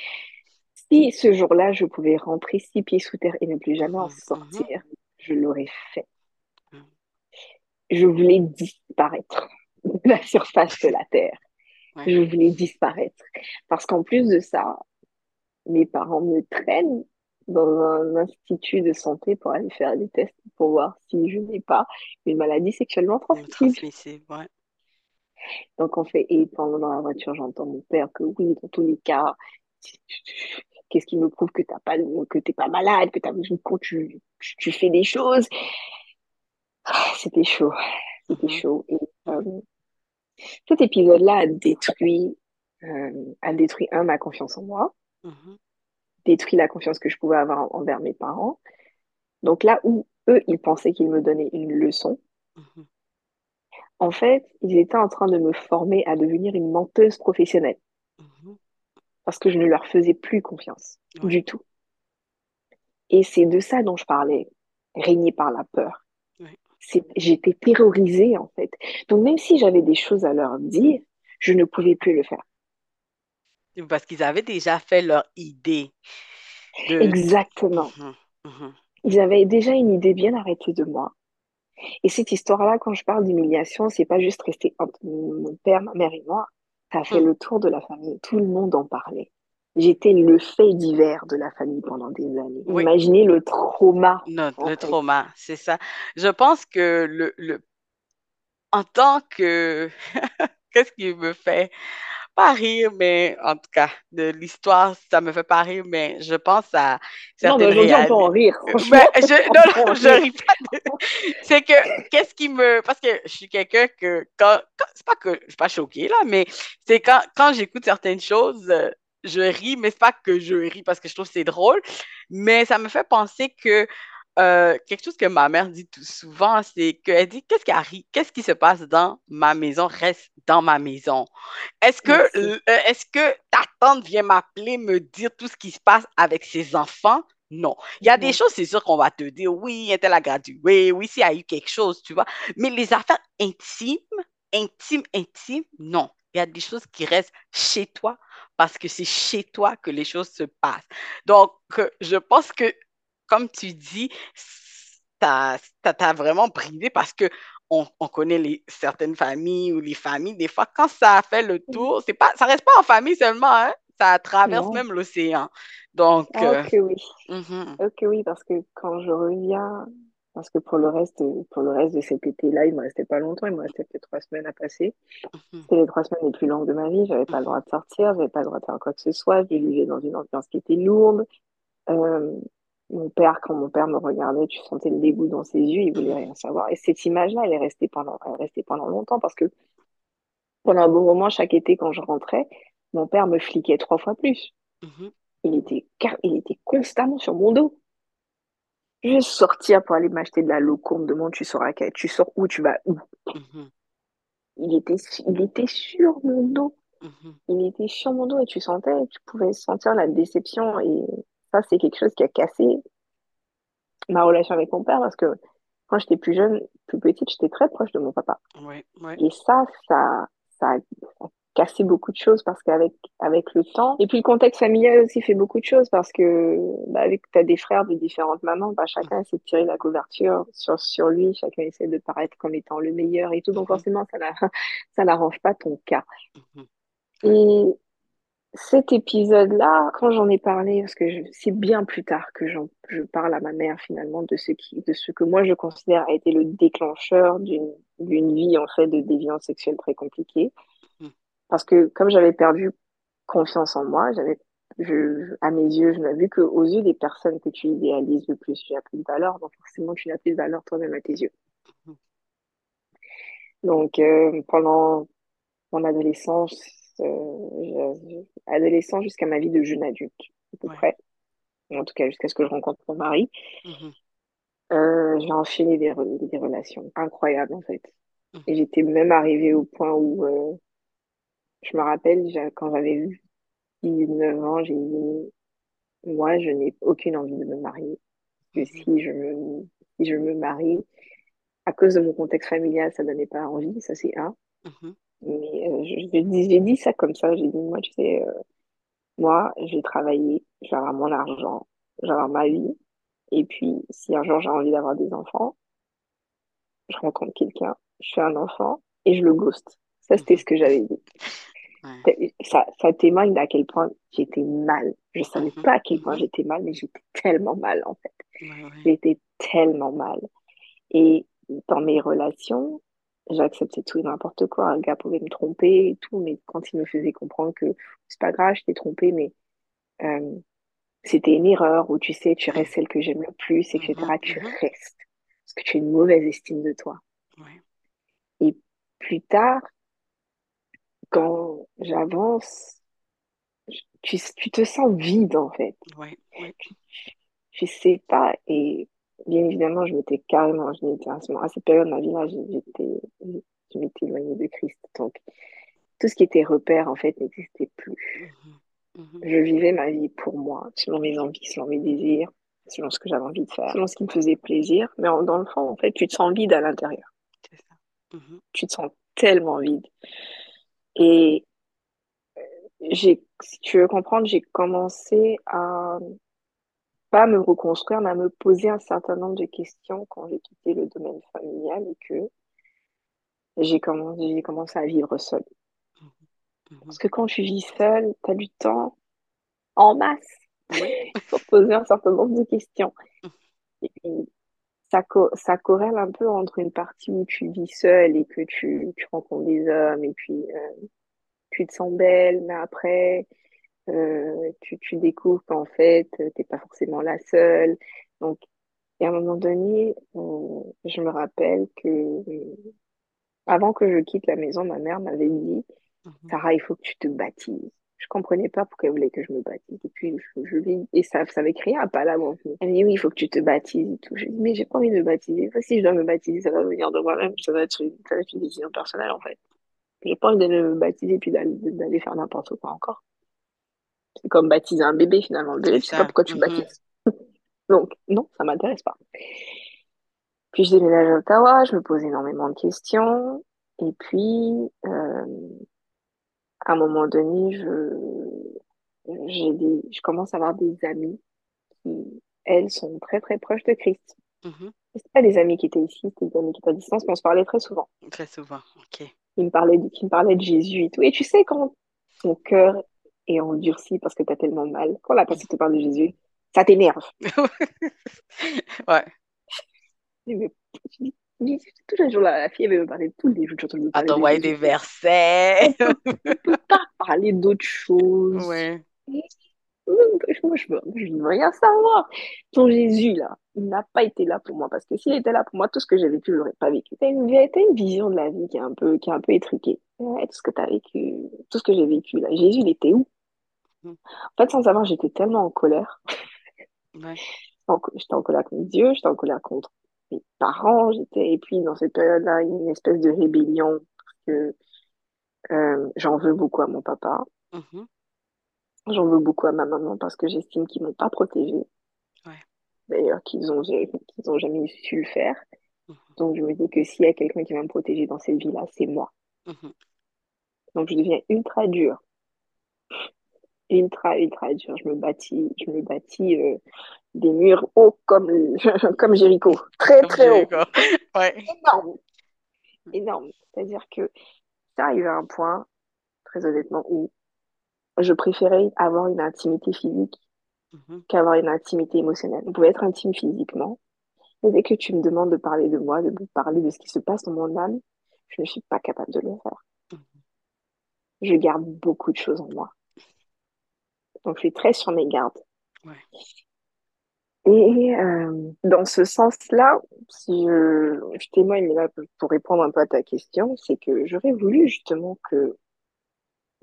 Speaker 2: si ce jour-là, je pouvais rentrer six pieds sous terre et ne plus jamais en
Speaker 1: mhm,
Speaker 2: sortir, je l'aurais fait.
Speaker 1: mhm.
Speaker 2: Je voulais disparaître de la surface de la terre.
Speaker 1: Ouais.
Speaker 2: Je voulais disparaître. Parce qu'en plus de ça, mes parents me traînent dans un institut de santé pour aller faire des tests pour voir si je n'ai pas une maladie sexuellement transmissible.
Speaker 1: Transmissible, ouais.
Speaker 2: Donc, on fait, et pendant dans la voiture, j'entends mon père que oui, dans tous les cas, qu'est-ce qui me prouve que t'as pas, que t'es pas malade, que t'as, quand tu, tu fais des choses. Ah, C'était chaud, c'était
Speaker 1: Mhm,
Speaker 2: chaud. Et euh, cet épisode-là a détruit, euh, a détruit, un, ma confiance en moi,
Speaker 1: mhm,
Speaker 2: détruit la confiance que je pouvais avoir envers mes parents. Donc là où eux, ils pensaient qu'ils me donnaient une leçon,
Speaker 1: mhm,
Speaker 2: en fait, ils étaient en train de me former à devenir une menteuse professionnelle. Parce que je ne leur faisais plus confiance
Speaker 1: Ouais,
Speaker 2: du tout. Et c'est de ça dont je parlais, régner par la peur.
Speaker 1: ouais.
Speaker 2: J'étais terrorisée en fait. Donc même si j'avais des choses à leur dire, je ne pouvais plus le faire.
Speaker 1: Parce qu'ils avaient déjà fait leur idée de...
Speaker 2: Exactement.
Speaker 1: Mhm, mhm,
Speaker 2: Ils avaient déjà une idée bien arrêtée de moi. Et cette histoire-là, quand je parle d'humiliation, c'est pas juste resté entre mon père, ma mère et moi. Ça a fait
Speaker 1: mhm.
Speaker 2: le tour de la famille. Tout le monde en parlait. J'étais le fait divers de la famille pendant des années.
Speaker 1: Oui,
Speaker 2: Imaginez le trauma,
Speaker 1: non, le
Speaker 2: fait.
Speaker 1: trauma, c'est ça. Je pense que le, le, en tant que... Qu'est-ce qui me fait pas rire, mais en tout cas, de l'histoire, ça me fait pas rire, mais je pense à
Speaker 2: Non, mais
Speaker 1: certaines
Speaker 2: aujourd'hui, on peut en rire.
Speaker 1: Mais
Speaker 2: Franchement,
Speaker 1: je,
Speaker 2: on
Speaker 1: non, non, je ris pas de... C'est que, qu'est-ce qui me... Parce que je suis quelqu'un que, quand, quand- c'est pas que je suis pas choquée, là, mais c'est quand, quand j'écoute certaines choses, euh, je ris, mais c'est pas que je ris parce que je trouve que c'est drôle, mais ça me fait penser que euh, quelque chose que ma mère dit tout souvent, c'est qu'elle dit, qu'est-ce qui arrive, qu'est-ce qui se passe dans ma maison reste dans ma maison. Est-ce que, euh, est-ce que ta tante vient m'appeler, me dire tout ce qui se passe avec ses enfants? Non. Il y a des choses, c'est sûr qu'on va te dire, oui, elle a gradué, oui, s'il y a eu quelque chose, tu vois. Mais les affaires intimes, intimes, intimes, non. Il y a des choses qui restent chez toi parce que c'est chez toi que les choses se passent. Donc, euh, je pense que, comme tu dis, t'as, t'as vraiment privé parce que on, on connaît les, certaines familles ou les familles, des fois, quand ça fait le tour, c'est pas, ça reste pas en famille seulement, hein, ça traverse
Speaker 2: Non.
Speaker 1: même l'océan. Donc,
Speaker 2: Oh
Speaker 1: euh,
Speaker 2: que oui.
Speaker 1: mhm,
Speaker 2: que oui, parce que quand je reviens, parce que pour le reste, pour le reste de cet été-là, il me restait pas longtemps, il me restait peut-être trois semaines à passer.
Speaker 1: mhm,
Speaker 2: C'était les trois semaines les plus longues de ma vie. J'avais pas le droit
Speaker 1: mhm,
Speaker 2: de sortir, j'avais pas le droit de faire quoi que ce soit. Je vivais dans une ambiance qui était lourde. Euh, mon père, quand mon père me regardait, tu sentais le dégoût dans ses yeux, il voulait rien savoir. Et cette image-là, elle est restée pendant, elle est restée pendant longtemps parce que pendant un bon moment, chaque été, quand je rentrais, mon père me fliquait trois fois plus.
Speaker 1: mhm,
Speaker 2: Il était, il était constamment sur mon dos. Je vais sortir pour aller m'acheter de la loco, on me demande tu sors à quel, tu sors où, tu vas où?
Speaker 1: mhm,
Speaker 2: Il était, il était sur mon dos.
Speaker 1: mhm,
Speaker 2: Il était sur mon dos et tu sentais, tu pouvais sentir la déception. Et ça, c'est quelque chose qui a cassé ma relation avec mon père parce que quand j'étais plus jeune, plus petite, j'étais très proche de mon papa.
Speaker 1: ouais, ouais,
Speaker 2: Et ça, ça, ça, cassé beaucoup de choses parce qu'avec avec le temps, et puis le contexte familial aussi fait beaucoup de choses parce que bah, avec t'as des frères de différentes mamans, bah, chacun essaie de tirer la couverture sur, sur lui, chacun essaie de paraître comme étant le meilleur et tout, donc
Speaker 1: Mhm.
Speaker 2: forcément ça ça n'arrange pas ton cas.
Speaker 1: Mhm.
Speaker 2: Et cet épisode-là, quand j'en ai parlé, parce que je- c'est bien plus tard que j'en, je parle à ma mère finalement de ce qui, de ce que moi je considère a été le déclencheur d'une, d'une vie en fait de déviance sexuelle très compliquée.
Speaker 1: Mhm.
Speaker 2: Parce que comme j'avais perdu confiance en moi, j'avais, je, à mes yeux, je n'ai vu qu'aux yeux des personnes que tu idéalises le plus, tu n'as plus de valeur, donc forcément tu n'as plus de valeur toi-même à tes yeux.
Speaker 1: Mhm.
Speaker 2: Donc euh, pendant mon adolescence, euh, adolescent jusqu'à ma vie de jeune adulte, à peu
Speaker 1: Ouais.
Speaker 2: près. en tout cas jusqu'à ce que je rencontre mon mari,
Speaker 1: Mhm.
Speaker 2: euh, j'ai enchaîné des, re- des relations incroyables en fait.
Speaker 1: Mhm.
Speaker 2: Et j'étais même arrivée au point où, euh, je me rappelle, quand j'avais eu 19 ans, j'ai dit, moi, je n'ai aucune envie de me marier. Que
Speaker 1: Mhm.
Speaker 2: si je me, si je me marie, à cause de mon contexte familial, ça donnait pas envie, ça c'est un. Mais euh, j'ai dit, j'ai dit ça comme ça, j'ai dit, moi, tu sais, euh, moi, j'ai travaillé, je vais avoir mon argent, je vais avoir ma vie. Et puis, si un jour j'ai envie d'avoir des enfants, je rencontre quelqu'un, je fais un enfant et je le ghost. Ça, c'était
Speaker 1: Mhm.
Speaker 2: ce que j'avais dit.
Speaker 1: Ouais.
Speaker 2: Ça, ça témoigne d'à quel point j'étais mal. Je savais
Speaker 1: Mhm.
Speaker 2: pas à quel point
Speaker 1: Mhm.
Speaker 2: j'étais mal, mais j'étais tellement mal, en fait.
Speaker 1: Ouais, ouais.
Speaker 2: J'étais tellement mal. Et dans mes relations, j'acceptais tout et n'importe quoi. Un gars pouvait me tromper et tout, mais quand il me faisait comprendre que c'est pas grave, je t'ai trompé, mais euh, c'était une erreur, ou tu sais, tu restes celle que j'aime le plus, etc.,
Speaker 1: Mhm.
Speaker 2: tu
Speaker 1: Mhm.
Speaker 2: restes. Parce que tu as une mauvaise estime de toi.
Speaker 1: Ouais.
Speaker 2: Et plus tard, quand j'avance, tu, tu te sens vide, en fait.
Speaker 1: Ouais. Ouais.
Speaker 2: Je sais pas. Et bien évidemment, je m'étais carrément, je m'étais, à, ce- à cette période de ma vie là, j'étais, je m'étais éloignée de Christ. Donc, tout ce qui était repère, en fait, n'existait plus.
Speaker 1: Mhm. Mhm.
Speaker 2: Je vivais ma vie pour moi, selon mes envies, selon mes désirs, selon ce que j'avais envie de faire, selon ce qui me faisait plaisir. Mais en- dans le fond, en fait, tu te sens vide à l'intérieur.
Speaker 1: C'est ça. Mhm.
Speaker 2: Tu te sens tellement vide. Et j'ai, si tu veux comprendre, j'ai commencé à pas me reconstruire, mais à me poser un certain nombre de questions quand j'ai quitté le domaine familial et que j'ai commencé, commencé à vivre seule.
Speaker 1: Mhm.
Speaker 2: Parce que quand tu vis seule, tu as du temps en masse pour poser un certain nombre de questions. Et puis, ça, co- ça corrèle un peu entre une partie où tu vis seule et que tu, tu rencontres des hommes et puis euh, tu te sens belle, mais après, euh, tu, tu découvres qu'en fait, t'es pas forcément la seule. Donc, et à un moment donné, euh, je me rappelle que euh, avant que je quitte la maison, ma mère m'avait dit,
Speaker 1: Mhm.
Speaker 2: Sarah, il faut que tu te baptises. Je comprenais pas pourquoi elle voulait que je me baptise. Et puis, je, je lui, et ça, ça avait créé un palavre. Elle me dit, oui, il faut que tu te baptises et tout. Je lui dis, mais j'ai pas envie de me baptiser. Si je dois me baptiser, ça va venir de moi-même. Ça va être une, ça va être une décision personnelle, en fait. J'ai pas envie de me baptiser puis d'aller faire n'importe quoi encore. C'est comme baptiser un bébé, finalement. Le bébé, tu sais pas pourquoi tu le baptises. Donc, non, ça m'intéresse pas. Puis, je déménage à Ottawa, je me pose énormément de questions. Et puis, euh, à un moment donné, je, j'ai des, je commence à avoir des amies qui, elles, sont très, très proches de Christ. Et C'est pas des amis qui étaient ici, c'était des amis qui étaient à distance, mais on se parlait très souvent.
Speaker 1: Très souvent. OK.
Speaker 2: Ils me parlaient de, me parlaient de Jésus et tout. Et tu sais, quand ton cœur est endurci parce que t'as tellement mal, quand la personne te parle de Jésus, ça t'énerve.
Speaker 1: Ouais.
Speaker 2: Mais, les jours, là, la fille, elle veut me parler tous les jours, de
Speaker 1: t'envoyer des versets.
Speaker 2: On on peut pas parler d'autre chose.
Speaker 1: Ouais.
Speaker 2: Moi, je veux, je veux rien savoir. Ton Jésus, là, il n'a pas été là pour moi. Parce que s'il était là pour moi, tout ce que j'ai vécu, je l'aurais pas vécu. T'as une, t'as une vision de la vie qui est un peu, qui est un peu étriquée. Ouais, tout ce que t'as vécu, tout ce que j'ai vécu, là. Jésus, il était où? En fait, sans savoir, j'étais tellement en colère.
Speaker 1: Ouais.
Speaker 2: J'étais en colère contre Dieu, j'étais en colère contre mes parents, j'étais, et puis dans cette période-là, une espèce de rébellion, parce que euh, j'en veux beaucoup à mon papa,
Speaker 1: Mhm.
Speaker 2: j'en veux beaucoup à ma maman, parce que j'estime qu'ils m'ont pas protégée.
Speaker 1: Ouais.
Speaker 2: d'ailleurs, qu'ils ont, qu'ils ont jamais su le faire.
Speaker 1: Mhm.
Speaker 2: Donc, je me dis que s'il y a quelqu'un qui va me protéger dans cette vie-là, c'est moi.
Speaker 1: Mhm.
Speaker 2: Donc, je deviens ultra dure. Ultra, ultra dure. Je me bâtis, je me bâtis euh, des murs hauts comme, comme Jéricho. Très,
Speaker 1: Comme
Speaker 2: très haut.
Speaker 1: Ouais.
Speaker 2: Énorme. Énorme. C'est-à-dire que ça arrive à un point, très honnêtement, où je préférais avoir une intimité physique
Speaker 1: Mhm.
Speaker 2: qu'avoir une intimité émotionnelle. On pouvait être intime physiquement, mais dès que tu me demandes de parler de moi, de me parler de ce qui se passe dans mon âme, je ne suis pas capable de le faire.
Speaker 1: Mhm.
Speaker 2: Je garde beaucoup de choses en moi. Donc, je suis très sur mes gardes.
Speaker 1: Ouais.
Speaker 2: Et euh, dans ce sens-là, si je, je témoigne là pour répondre un peu à ta question, c'est que j'aurais voulu justement que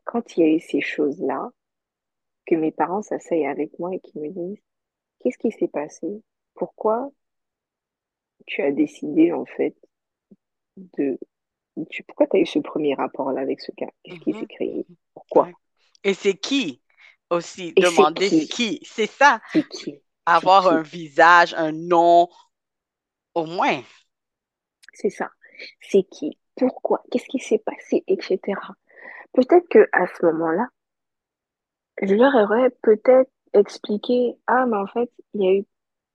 Speaker 2: quand il y a eu ces choses-là, que mes parents s'asseyent avec moi et qu'ils me disent, qu'est-ce qui s'est passé? Pourquoi tu as décidé en fait de... Tu, pourquoi tu as eu ce premier rapport-là avec ce gars? Qu'est-ce qui s'est
Speaker 1: Mhm.
Speaker 2: créé?
Speaker 1: Mhm.
Speaker 2: Pourquoi?
Speaker 1: Et c'est qui? Aussi?
Speaker 2: Et
Speaker 1: Demander
Speaker 2: qui?
Speaker 1: qui? C'est ça.
Speaker 2: Qui?
Speaker 1: Avoir un visage, un nom, au moins.
Speaker 2: C'est ça. C'est qui? Pourquoi? Qu'est-ce qui s'est passé? Etc. Peut-être que à ce moment-là, je leur aurais peut-être expliqué, ah, mais en fait, il y a eu,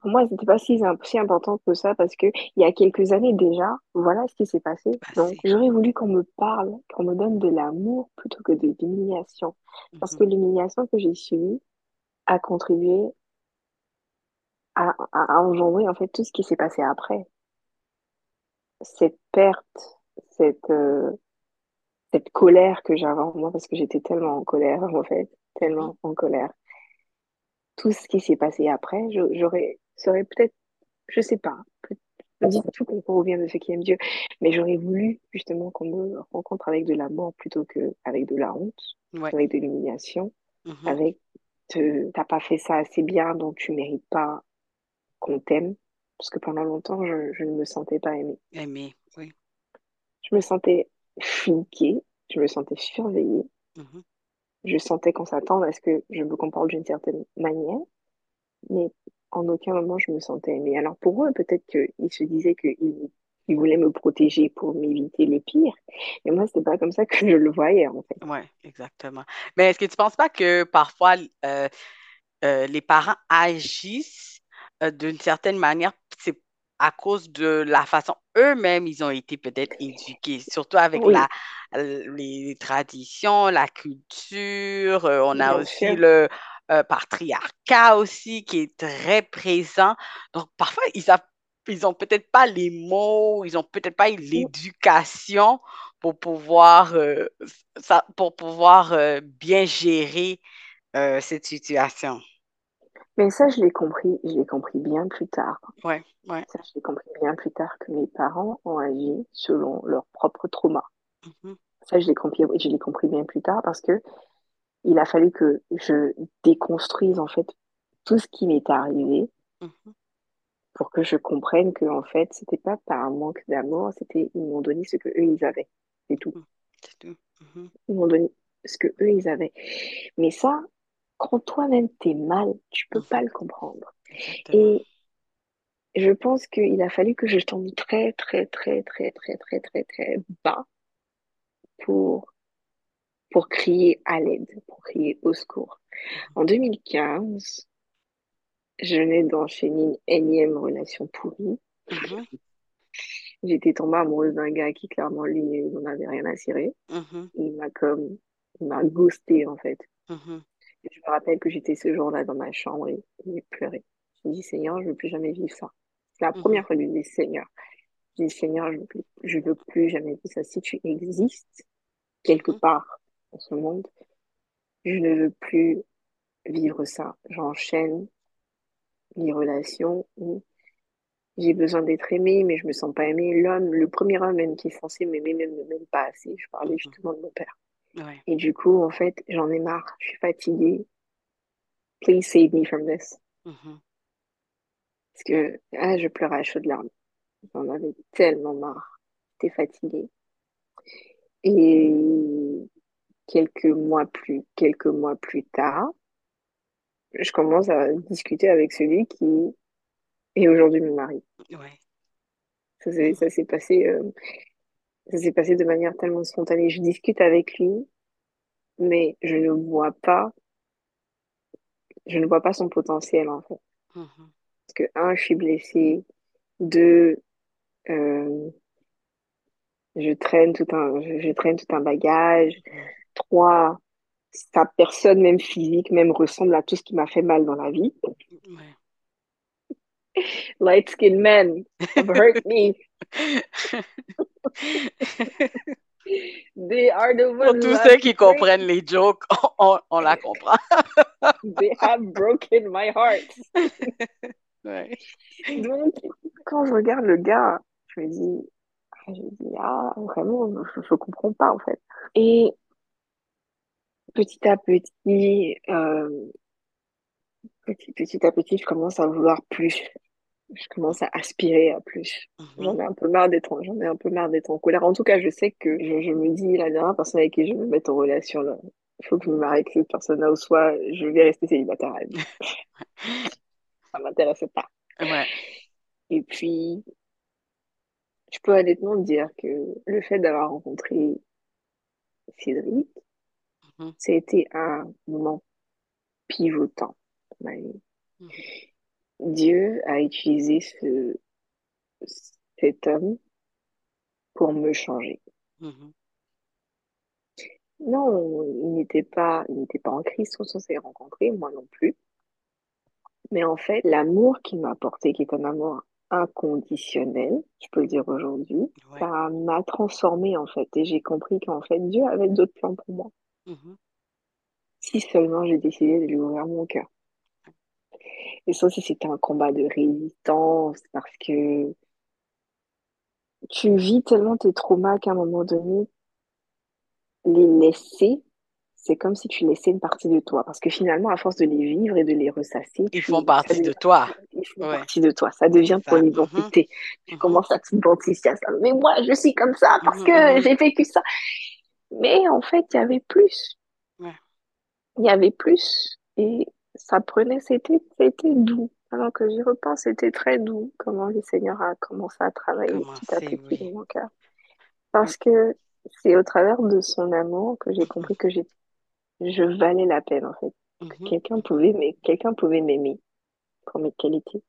Speaker 2: pour moi, c'était pas si, si important que ça parce que il y a quelques années déjà, voilà ce qui s'est passé. Donc,
Speaker 1: Passé.
Speaker 2: j'aurais voulu qu'on me parle, qu'on me donne de l'amour plutôt que de l'humiliation. Parce
Speaker 1: Mhm.
Speaker 2: que l'humiliation que j'ai subie a contribué à, à, à engendrer, en fait, tout ce qui s'est passé après. Cette perte, cette, euh, cette colère que j'avais en moi parce que j'étais tellement en colère, en fait, tellement en colère. tout ce qui s'est passé après, j'aurais, serait peut-être, je sais pas, on dit tout qu'on revient de ce qui aime Dieu, mais j'aurais voulu justement qu'on me rencontre avec de l'amour plutôt que avec de la honte,
Speaker 1: Ouais.
Speaker 2: avec de l'humiliation,
Speaker 1: Mhm.
Speaker 2: avec te- t'as pas fait ça assez bien, donc tu mérites pas qu'on t'aime, parce que pendant longtemps, je, je ne me sentais pas aimée.
Speaker 1: Aimer. Oui.
Speaker 2: Je me sentais fliquée, je me sentais surveillée,
Speaker 1: Mhm.
Speaker 2: je sentais qu'on s'attend à ce que je me comporte d'une certaine manière, mais en aucun moment je me sentais aimée. Alors pour eux, peut-être qu'ils se disaient qu'ils ils voulaient me protéger pour m'éviter le pire, mais moi, c'était pas comme ça que je le voyais, en fait.
Speaker 1: Ouais, exactement. Mais est-ce que tu penses pas que parfois euh, euh, les parents agissent euh, d'une certaine manière, c'est à cause de la façon eux-mêmes ils ont été peut-être éduqués, surtout avec la,
Speaker 2: Oui,
Speaker 1: les traditions, la culture. on a
Speaker 2: bien
Speaker 1: aussi
Speaker 2: sûr.
Speaker 1: le euh, patriarcat aussi qui est très présent. Donc parfois ils savent, ils ont peut-être pas les mots, ils ont peut-être pas l'éducation pour pouvoir euh, ça, pour pouvoir euh, bien gérer euh, cette situation.
Speaker 2: Mais ça, je l'ai compris, je l'ai compris bien plus tard.
Speaker 1: Ouais, ouais.
Speaker 2: Ça, je l'ai compris bien plus tard que mes parents ont agi selon leur propre trauma.
Speaker 1: Mhm,
Speaker 2: Ça, je l'ai compris, je l'ai compris bien plus tard parce que il a fallu que je déconstruise, en fait, tout ce qui m'est arrivé
Speaker 1: mhm,
Speaker 2: pour que je comprenne que en fait c'était pas par un manque d'amour c'était ils m'ont donné ce que eux ils avaient. C'est tout.
Speaker 1: Mhm. C'est tout. Mhm,
Speaker 2: ils m'ont donné ce que eux ils avaient. Mais ça quand toi-même t'es mal tu peux pas le comprendre.
Speaker 1: Exactement.
Speaker 2: et je pense qu'il a fallu que je tombe très très très très très très très très bas pour pour crier à l'aide pour crier au secours. En 2015 je venais d'enchaîner une énième relation pourrie.
Speaker 1: Mhm,
Speaker 2: j'étais tombée amoureuse d'un gars qui clairement lui n'en avait rien à cirer.
Speaker 1: Mhm,
Speaker 2: il m'a comme, il m'a ghosté en fait.
Speaker 1: mhm,
Speaker 2: Et je me rappelle que j'étais ce jour-là dans ma chambre et j'ai pleuré. Je me dis, Seigneur, je veux plus jamais vivre ça. C'est la première fois que je dis, Seigneur, je dis, Seigneur, je veux plus, je veux plus jamais vivre ça. Si tu existes quelque part dans ce monde, je ne veux plus vivre ça. J'enchaîne les relations où j'ai besoin d'être aimée, mais je me sens pas aimée. L'homme, le premier homme même qui est censé m'aimer, même ne m'aime pas assez. Je parlais
Speaker 1: mhm.
Speaker 2: justement de mon père.
Speaker 1: Ouais.
Speaker 2: Et du coup, en fait, j'en ai marre. Je suis fatiguée. Please save me from this.
Speaker 1: Mhm,
Speaker 2: Parce que ah, je pleurais à chaudes larmes. J'en avais tellement marre. J'étais fatiguée. Et quelques mois plus, quelques mois plus tard, je commence à discuter avec celui qui est aujourd'hui mon mari.
Speaker 1: Ouais.
Speaker 2: Ça s'est ça s'est passé. euh, Ça s'est passé de manière tellement spontanée. Je discute avec lui, mais je ne vois pas, je ne vois pas son potentiel, en fait.
Speaker 1: Mhm.
Speaker 2: Parce que, un, je suis blessée. Deux, euh, je traîne tout un, je, je traîne tout un bagage. Trois, sa personne, même physique, même ressemble à tout ce qui m'a fait mal dans la vie.
Speaker 1: Ouais.
Speaker 2: Light-skinned men have hurt me. They are the
Speaker 1: Pour
Speaker 2: ones
Speaker 1: tous ceux qui comprennent les jokes, on, on la comprend.
Speaker 2: They have broken my heart.
Speaker 1: Ouais.
Speaker 2: Donc, quand je regarde le gars, je me dis, ah, je me dis, ah, vraiment, je, je comprends pas, en fait. Et petit à petit, euh, petit, petit à petit, je commence à vouloir plus. Je commence à aspirer à plus. J'en
Speaker 1: Mhm.
Speaker 2: ai un peu marre d'être en, j'en ai un peu marre d'être en colère. En tout cas, je sais que je, je me dis, la dernière personne avec qui je vais me mettre en relation, là, il faut que je me marie avec cette personne-là, ou soit je vais rester célibataire. Ça m'intéresse pas.
Speaker 1: Ouais.
Speaker 2: Et puis, je peux honnêtement dire que le fait d'avoir rencontré Cédric, A été un moment pivotant dans ma vie.
Speaker 1: Mhm.
Speaker 2: Dieu a utilisé ce, cet homme pour me changer. Non, il n'était pas, il n'était pas en Christ quand on s'est rencontrés, moi non plus. Mais en fait, l'amour qu'il m'a apporté, qui est un amour inconditionnel, je peux le dire aujourd'hui,
Speaker 1: Ouais.
Speaker 2: ça m'a transformée en fait. Et j'ai compris qu'en fait, Dieu avait d'autres plans pour moi.
Speaker 1: Mhm.
Speaker 2: Si seulement j'ai décidé de lui ouvrir mon cœur. Et ça aussi, c'était un combat de résistance parce que tu vis tellement tes traumas qu'à un moment donné, les laisser, c'est comme si tu laissais une partie de toi. Parce que finalement, à force de les vivre et de les ressasser,
Speaker 1: Ils
Speaker 2: tu,
Speaker 1: font partie de toi.
Speaker 2: ils font
Speaker 1: Ouais.
Speaker 2: partie de toi. Ça devient ton identité. Tu
Speaker 1: Mhm.
Speaker 2: commences à t'identifier à ça. Mais moi, je suis comme ça parce
Speaker 1: Mhm.
Speaker 2: que j'ai vécu ça. Mais en fait, il y avait plus.
Speaker 1: Ouais.
Speaker 2: Il y avait plus. Et ça prenait, c'était, c'était doux. Alors que j'y repense, c'était très doux comment le Seigneur a commencé à travailler petit à petit
Speaker 1: oui.
Speaker 2: dans mon cœur. Parce que c'est au travers de son amour que j'ai compris que j'ai, je valais la peine, en fait. Que
Speaker 1: Mhm.
Speaker 2: quelqu'un pouvait, mais quelqu'un pouvait m'aimer pour mes qualités.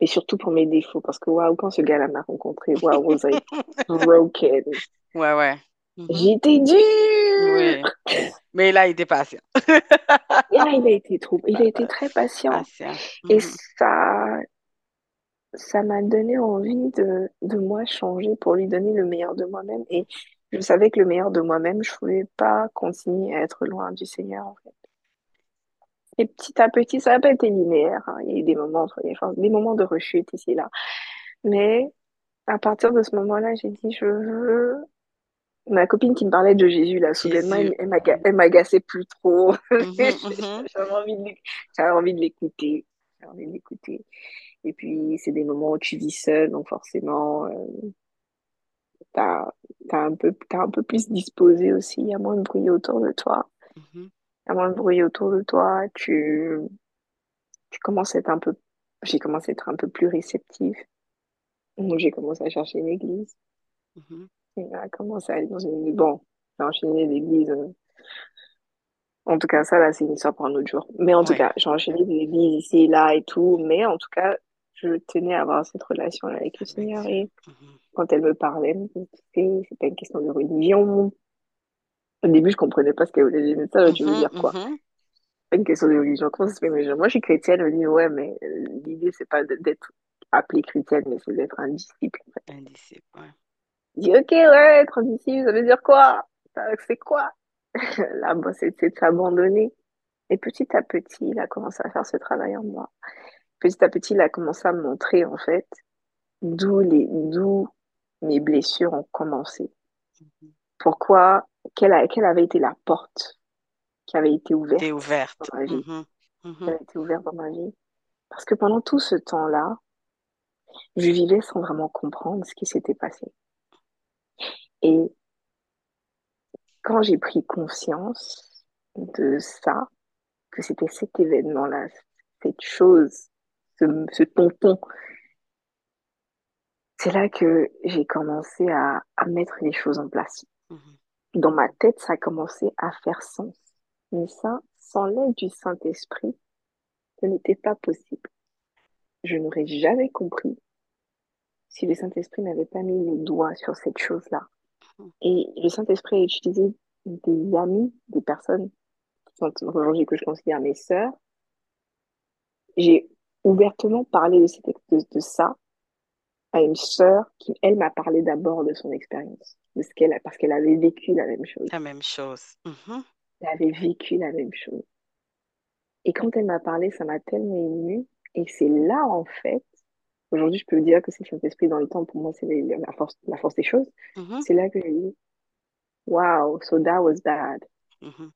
Speaker 2: Mais surtout pour mes défauts. Parce que waouh, quand ce gars-là m'a rencontré, waouh, I broken.
Speaker 1: Ouais, ouais. Mhm.
Speaker 2: J'étais dure!
Speaker 1: Oui. Mais il a été patient.
Speaker 2: Là, il a été trop, il a été très patient.
Speaker 1: Patient.
Speaker 2: Et
Speaker 1: Mhm.
Speaker 2: ça, ça m'a donné envie de, de moi changer pour lui donner le meilleur de moi-même. Et je savais que le meilleur de moi-même, je pouvais pas continuer à être loin du Seigneur, en fait. Et petit à petit, ça n'a pas été linéaire. hein. Il y a eu des moments, il enfin, des moments de rechute ici et là. Mais à partir de ce moment-là, j'ai dit, je veux. Ma copine qui me parlait de Jésus, là, soudainement,
Speaker 1: Jésus.
Speaker 2: elle, elle m'aga- elle m'agaçait plus trop.
Speaker 1: Mhm, mhm.
Speaker 2: J'avais envie de, l'écouter. J'avais envie de l'écouter. Et puis, c'est des moments où tu vis seul, donc forcément, euh, t'as, un peu, un peu plus disposé aussi. Il y a moins de bruit autour de toi.
Speaker 1: Mhm.
Speaker 2: Il y a moins de bruit autour de toi. Tu, tu commences à être un peu, j'ai commencé à être un peu plus réceptive. Donc, j'ai commencé à chercher une église.
Speaker 1: Mhm.
Speaker 2: Et à commencer à aller dans une, bon, j'ai enchaîné l'église. euh, En tout cas, ça, là, c'est une histoire pour un autre jour. Mais en tout cas, j'ai enchaîné des églises ici et là et tout. Mais en tout cas, je tenais à avoir cette relation avec le Seigneur. Et
Speaker 1: Mhm.
Speaker 2: quand elle me parlait, elle me disait, c'est pas une question de religion. Au début, je comprenais pas ce qu'elle voulait dire. Mais ça, tu veux
Speaker 1: Mhm,
Speaker 2: dire quoi?
Speaker 1: mhm.
Speaker 2: Pas une question de religion. Comment ça se fait? Mais je- moi, je suis chrétienne. Me dit, ouais, mais euh, l'idée, c'est pas d'être appelée chrétienne, mais c'est d'être un disciple. en fait.
Speaker 1: Un disciple, ouais.
Speaker 2: Je dis, ok, ouais, disciple, ça veut dire quoi? C'est quoi? Là, bon, c'est c'est de s'abandonner. Et petit à petit, il a commencé à faire ce travail en moi. Petit à petit, il a commencé à me montrer, en fait, d'où les, d'où mes blessures ont commencé. Pourquoi, quelle, a- quelle avait été la porte qui avait été ouverte
Speaker 1: ouverte.
Speaker 2: dans ma vie,
Speaker 1: Mhm,
Speaker 2: qui
Speaker 1: mhm.
Speaker 2: avait été ouverte dans ma vie? Parce que pendant tout ce temps-là, je vivais sans vraiment comprendre ce qui s'était passé. Et quand j'ai pris conscience de ça, que c'était cet événement-là, cette chose, ce, ce tonton, c'est là que j'ai commencé à, à mettre les choses en place.
Speaker 1: mhm,
Speaker 2: Dans ma tête, ça a commencé à faire sens. Mais ça, sans l'aide du Saint-Esprit, ce n'était pas possible. Je n'aurais jamais compris si le Saint-Esprit n'avait pas mis le doigt sur cette chose-là. Et le Saint-Esprit a utilisé des amis, des personnes qui sont aujourd'hui que je considère mes sœurs. J'ai ouvertement parlé de, cette- de, de ça à une sœur qui, elle, m'a parlé d'abord de son expérience, de ce qu'elle a, parce qu'elle avait vécu la même chose.
Speaker 1: La même chose. Mhm,
Speaker 2: Elle avait vécu la même chose. Et quand elle m'a parlé, ça m'a tellement émue. Et c'est là, en fait, aujourd'hui, je peux dire que c'est le Saint-Esprit dans le temps, pour moi, c'est les- la force, la force des choses.
Speaker 1: mhm,
Speaker 2: C'est là que j'ai dit, wow, so that was bad.
Speaker 1: mhm.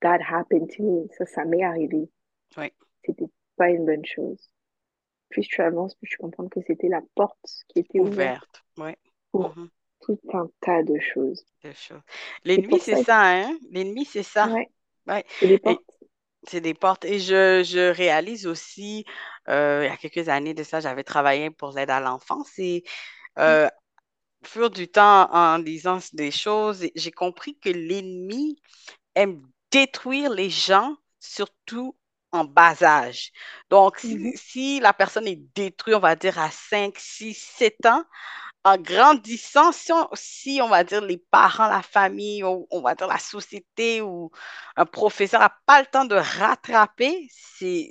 Speaker 2: That happened to me. Ça, ça m'est arrivé.
Speaker 1: Oui,
Speaker 2: C'était pas une bonne chose. Plus tu avances, plus tu comprends que c'était la porte qui était ouverte
Speaker 1: ouverte.
Speaker 2: Pour
Speaker 1: mhm,
Speaker 2: tout un tas de choses.
Speaker 1: L'ennemi, c'est
Speaker 2: ça
Speaker 1: hein? L'ennemi, c'est ça.
Speaker 2: ouais,
Speaker 1: Ouais. Et
Speaker 2: portes.
Speaker 1: C'est des portes. Et je, je réalise aussi, euh, il y a quelques années de ça, j'avais travaillé pour l'aide à l'enfance et euh, au fur du temps, en lisant des choses, j'ai compris que l'ennemi aime détruire les gens, surtout en bas âge. Donc, si, si la personne est détruite, on va dire à 5, 6, 7 ans, en grandissant, si on, si on va dire les parents, la famille, ou on va dire la société ou un professeur n'a pas le temps de rattraper, c'est,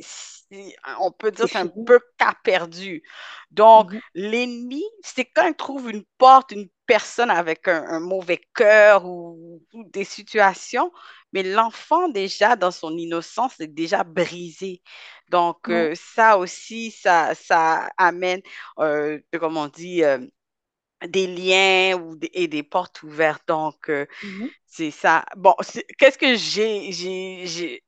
Speaker 1: on peut dire
Speaker 2: c'est
Speaker 1: que c'est un peu cas perdu. Donc,
Speaker 2: Mhm,
Speaker 1: l'ennemi, c'est quand il trouve une porte, une personne avec un, un mauvais cœur ou, ou des situations, mais l'enfant déjà, dans son innocence, est déjà brisé. Donc, euh, ça aussi, ça, ça amène, euh, comme on dit, euh, des liens ou des, et des portes ouvertes. Donc, euh,
Speaker 2: mhm,
Speaker 1: c'est ça. Bon, qu'est-ce que j'ai,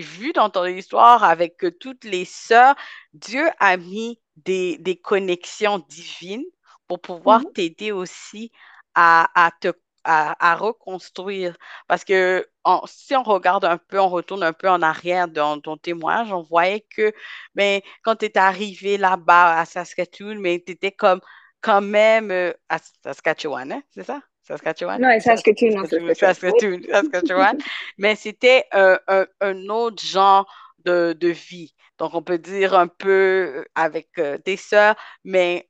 Speaker 1: vu dans ton histoire avec euh, toutes les sœurs? Dieu a mis des, des connexions divines pour pouvoir
Speaker 2: mhm,
Speaker 1: t'aider aussi à, à te à, à reconstruire. Parce que en- si on regarde un peu, on retourne un peu en arrière dans ton témoignage, on voyait que ben, quand tu es arrivé là-bas à Saskatoon, mais tu étais comme quand même euh, à Saskatchewan, hein, c'est ça? Saskatchewan?
Speaker 2: Non, Saskatoon. Oui.
Speaker 1: Saskatoon, Saskatchewan. Mais c'était un, un- un autre genre de, de vie. Donc, on peut dire un peu euh, avec euh, tes sœurs, mais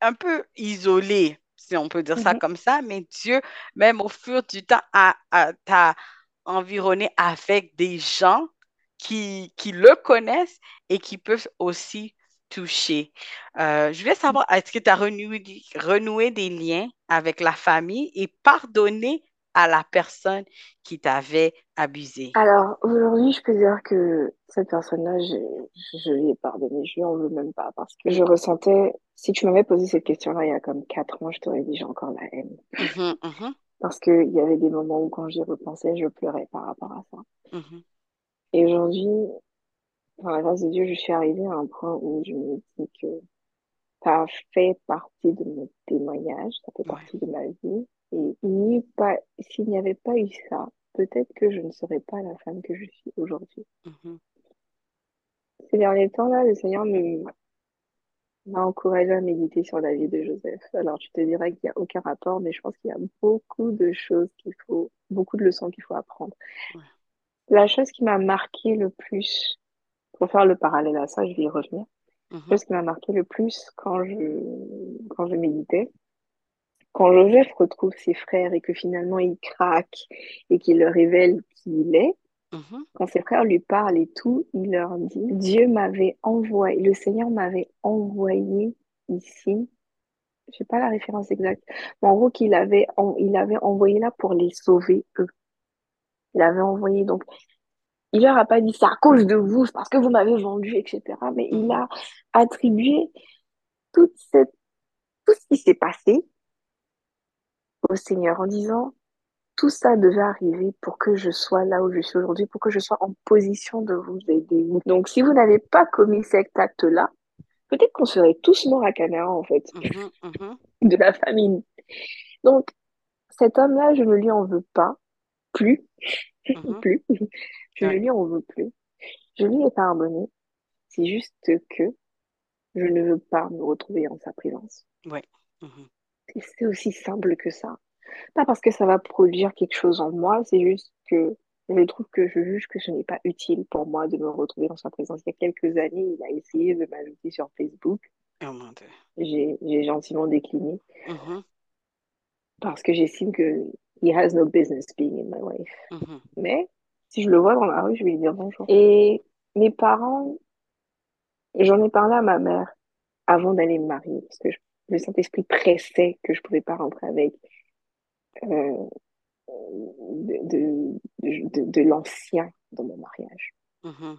Speaker 1: un peu isolé, si on peut dire ça
Speaker 2: Mhm,
Speaker 1: comme ça. Mais Dieu, même au fur du temps, a, a- t'a environné avec des gens qui, qui le connaissent et qui peuvent aussi toucher. Euh, je voulais savoir, est-ce que tu as renoué, renoué des liens avec la famille et pardonné à la personne qui t'avait abusé?
Speaker 2: Alors, aujourd'hui, je peux dire que cette personne-là, je, je lui ai pardonné, je lui en veux même pas, parce que je ressentais, si tu m'avais posé cette question-là il y a comme quatre ans, je t'aurais dit j'ai encore la haine.
Speaker 1: Mhm, mhm,
Speaker 2: Parce qu'il y avait des moments où quand j'y repensais, je pleurais par rapport à ça.
Speaker 1: mhm,
Speaker 2: Et aujourd'hui, dans la grâce de Dieu, je suis arrivée à un point où je me dis que ça fait partie de mon témoignage, ça fait
Speaker 1: ouais,
Speaker 2: partie de ma vie. Et il pas, s'il n'y avait pas eu ça, peut-être que je ne serais pas la femme que je suis aujourd'hui.
Speaker 1: mhm,
Speaker 2: Ces derniers temps-là, le Seigneur me- m'a encouragé à méditer sur la vie de Joseph. Alors, tu te dirais qu'il n'y a aucun rapport, mais je pense qu'il y a beaucoup de choses qu'il faut, beaucoup de leçons qu'il faut apprendre.
Speaker 1: ouais,
Speaker 2: La chose qui m'a marqué le plus, pour faire le parallèle à ça, je vais y revenir.
Speaker 1: Mhm,
Speaker 2: chose qui m'a marqué le plus quand je, quand je méditais, quand Joseph retrouve ses frères et que finalement il craque et qu'il leur révèle qui il est,
Speaker 1: mhm,
Speaker 2: quand ses frères lui parlent et tout, il leur dit, Dieu m'avait envoyé, le Seigneur m'avait envoyé ici. Je sais pas la référence exacte, mais en gros qu'il avait, en- il avait envoyé là pour les sauver eux. Il avait envoyé donc, il leur a pas dit c'est à cause de vous, parce que vous m'avez vendu, etc. Mais il a attribué toute cette, tout ce qui s'est passé au Seigneur en disant tout ça devait arriver pour que je sois là où je suis aujourd'hui, pour que je sois en position de vous aider. Donc, si vous n'avez pas commis cet acte-là, peut-être qu'on serait tous morts à Canara, en fait,
Speaker 1: mhm, mhm,
Speaker 2: de la famine. Donc, cet homme-là, je ne lui en veux pas, plus,
Speaker 1: mhm,
Speaker 2: plus. Je
Speaker 1: ouais,
Speaker 2: lui en veux plus. Je lui ai pardonné. C'est juste que je ne veux pas me retrouver en sa présence.
Speaker 1: Oui. Mhm.
Speaker 2: C'est aussi simple que ça. Pas parce que ça va produire quelque chose en moi, c'est juste que je trouve que je juge que ce n'est pas utile pour moi de me retrouver dans sa présence. Il y a quelques années, il a essayé de m'ajouter sur Facebook.
Speaker 1: Oh mon Dieu.
Speaker 2: J'ai j'ai gentiment décliné
Speaker 1: Mhm.
Speaker 2: parce que j'estime que he has no business being in my life.
Speaker 1: Mhm.
Speaker 2: Mais si je le vois dans la rue, je vais lui dire bonjour. Et mes parents, j'en ai parlé à ma mère avant d'aller me marier parce que je- le Saint-Esprit pressait que je pouvais pas rentrer avec euh, de, de, de, de l'ancien dans mon mariage.
Speaker 1: Mhm.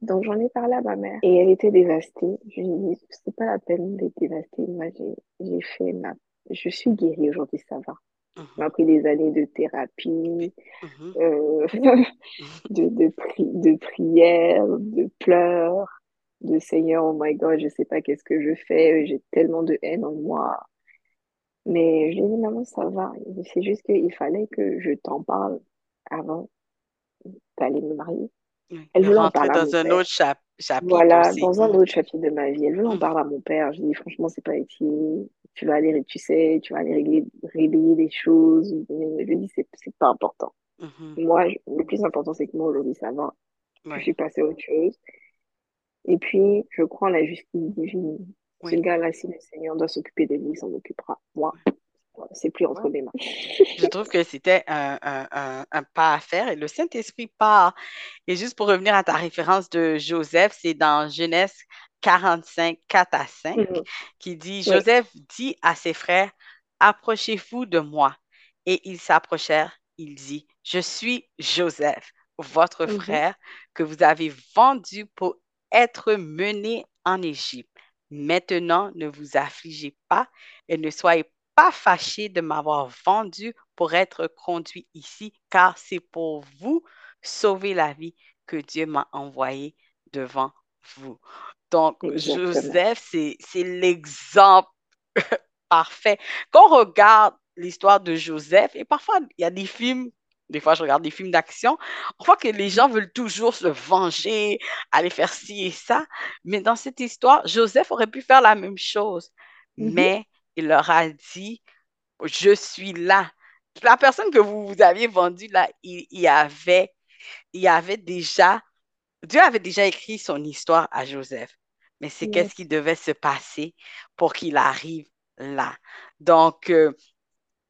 Speaker 2: Donc j'en ai parlé à ma mère et elle était dévastée. Je lui ai dit, c'est pas la peine d'être dévastée. Moi, j'ai fait ma... Je suis guérie aujourd'hui, ça va. Pris des années de thérapie, euh, de, de, pri de prières, de pleurs, de Seigneur, oh my God, je sais pas qu'est-ce que je fais, j'ai tellement de haine en moi. Mais je lui ai dit, maman, ça va. C'est juste qu'il fallait que je t'en parle avant d'aller me marier. Elle voulait en parler à mon
Speaker 1: dans un
Speaker 2: père.
Speaker 1: autre chap- chapitre
Speaker 2: Voilà,
Speaker 1: aussi.
Speaker 2: dans un autre chapitre de ma vie. Elle veut en
Speaker 1: Mhm.
Speaker 2: parler à mon père. Je dis, franchement, c'est pas utile. Tu vas aller, tu sais, tu vas aller régler, régler des choses. Je dis, c'est, c'est pas important.
Speaker 1: Mhm.
Speaker 2: Moi, je- le plus important, c'est que moi, aujourd'hui, ça va. Je suis passée à autre chose. Et puis, je crois en la justice divine.
Speaker 1: Oui.
Speaker 2: gars-là, si le Seigneur doit s'occuper de lui, il s'en occupera. Moi, c'est plus entre mes mains.
Speaker 1: Je trouve que c'était un, un, un, un pas à faire et le Saint-Esprit part. Et juste pour revenir à ta référence de Joseph, c'est dans Genèse 45, 4 à 5,
Speaker 2: Mhm.
Speaker 1: qui dit,
Speaker 2: Oui.
Speaker 1: Joseph dit à ses frères, approchez-vous de moi. Et ils s'approchèrent. Il dit, je suis Joseph, votre
Speaker 2: Mhm.
Speaker 1: frère, que vous avez vendu pour être mené en Égypte. Maintenant, ne vous affligez pas et ne soyez pas fâchés de m'avoir vendu pour être conduit ici, car c'est pour vous sauver la vie que Dieu m'a envoyé devant vous. Donc,
Speaker 2: Exactement.
Speaker 1: Joseph, c'est, l'exemple parfait. Quand on regarde l'histoire de Joseph, et parfois, il y a des films, des fois, je regarde des films d'action, on voit que les gens veulent toujours se venger, aller faire ci et ça. Mais dans cette histoire, Joseph aurait pu faire la même chose.
Speaker 2: Mhm.
Speaker 1: Mais il leur a dit, je suis là. La personne que vous, vous aviez vendue là, il, y avait, il y avait déjà, Dieu avait déjà écrit son histoire à Joseph. Mais c'est qu'est-ce qui devait se passer pour qu'il arrive là. Donc, euh,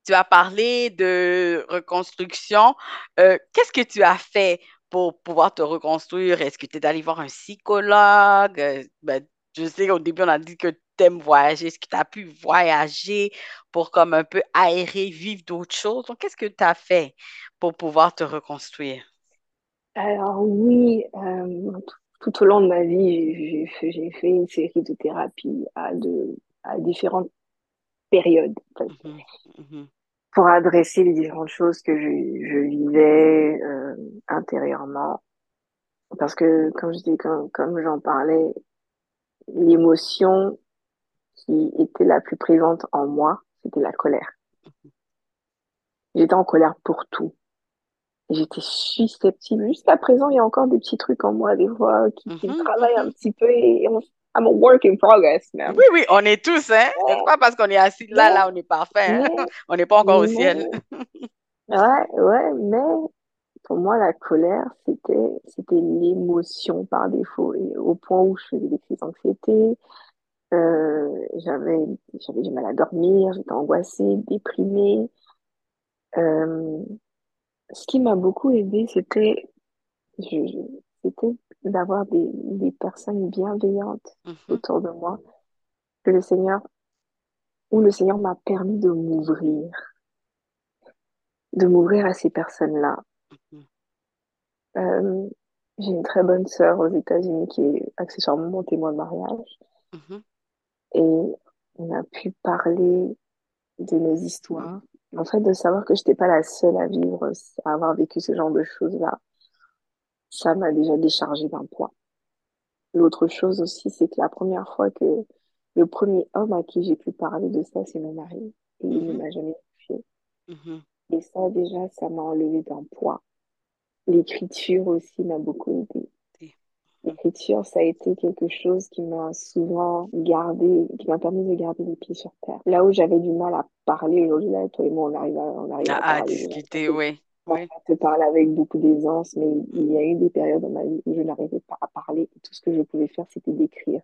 Speaker 1: tu as parlé de reconstruction. Euh, qu'est-ce que tu as fait pour pouvoir te reconstruire? Est-ce que tu es allé voir un psychologue? Euh, ben, je sais qu'au début, on a dit que tu aimes voyager. Est-ce que tu as pu voyager pour comme un peu aérer, vivre d'autres choses? Donc, qu'est-ce que tu as fait pour pouvoir te reconstruire?
Speaker 2: Alors oui, euh, tout, tout au long de ma vie, j'ai fait, une série de thérapies à, de, à différentes périodes,
Speaker 1: Mhm, mhm,
Speaker 2: pour adresser les différentes choses que je, je vivais euh, intérieurement. Parce que, comme je dis, comme, comme j'en parlais, l'émotion qui était la plus présente en moi, c'était la colère. J'étais en colère pour tout. J'étais susceptible. Jusqu'à présent, il y a encore des petits trucs en moi, des fois, qui, qui me
Speaker 1: mhm,
Speaker 2: travaillent un petit peu et on, I'm a work in progress, man.
Speaker 1: Oui, oui, on est tous, hein? C'est pas parce qu'on est assis là, là, on est parfait, hein? On n'est pas encore au ciel.
Speaker 2: ouais, ouais, mais pour moi, la colère, c'était, c'était l'émotion par défaut. Et au point où je faisais des crises d'anxiété, euh, j'avais, j'avais du mal à dormir, j'étais angoissée, déprimée. Euh, ce qui m'a beaucoup aidé, c'était, d'avoir des, des personnes bienveillantes
Speaker 1: Mhm,
Speaker 2: autour de moi, que le Seigneur, où le Seigneur m'a permis de m'ouvrir, de m'ouvrir à ces personnes-là.
Speaker 1: mhm,
Speaker 2: Euh, j'ai une très bonne sœur aux États-Unis qui est accessoirement mon témoin de mariage
Speaker 1: mhm,
Speaker 2: et on a pu parler de nos histoires. En fait, de savoir que j'étais pas la seule à vivre, à avoir vécu ce genre de choses-là, ça m'a déjà déchargé d'un poids. L'autre chose aussi, c'est que la première fois que le premier homme à qui j'ai pu parler de ça, c'est mon mari. Et il ne
Speaker 1: mhm,
Speaker 2: m'a jamais touché.
Speaker 1: mhm.
Speaker 2: Et ça, déjà, ça m'a enlevé d'un poids. L'écriture aussi m'a beaucoup aidé. L'écriture, ça a été quelque chose qui m'a souvent gardé, qui m'a permis de garder les pieds sur terre. Là où j'avais du mal à parler aujourd'hui, là, toi et moi, on arrive à, on arrive à
Speaker 1: À, à
Speaker 2: parler.
Speaker 1: discuter, oui.
Speaker 2: On
Speaker 1: Oui.
Speaker 2: te parle avec beaucoup d'aisance, mais il y a eu des périodes dans ma vie où je n'arrivais pas à parler. Et tout ce que je pouvais faire, c'était d'écrire.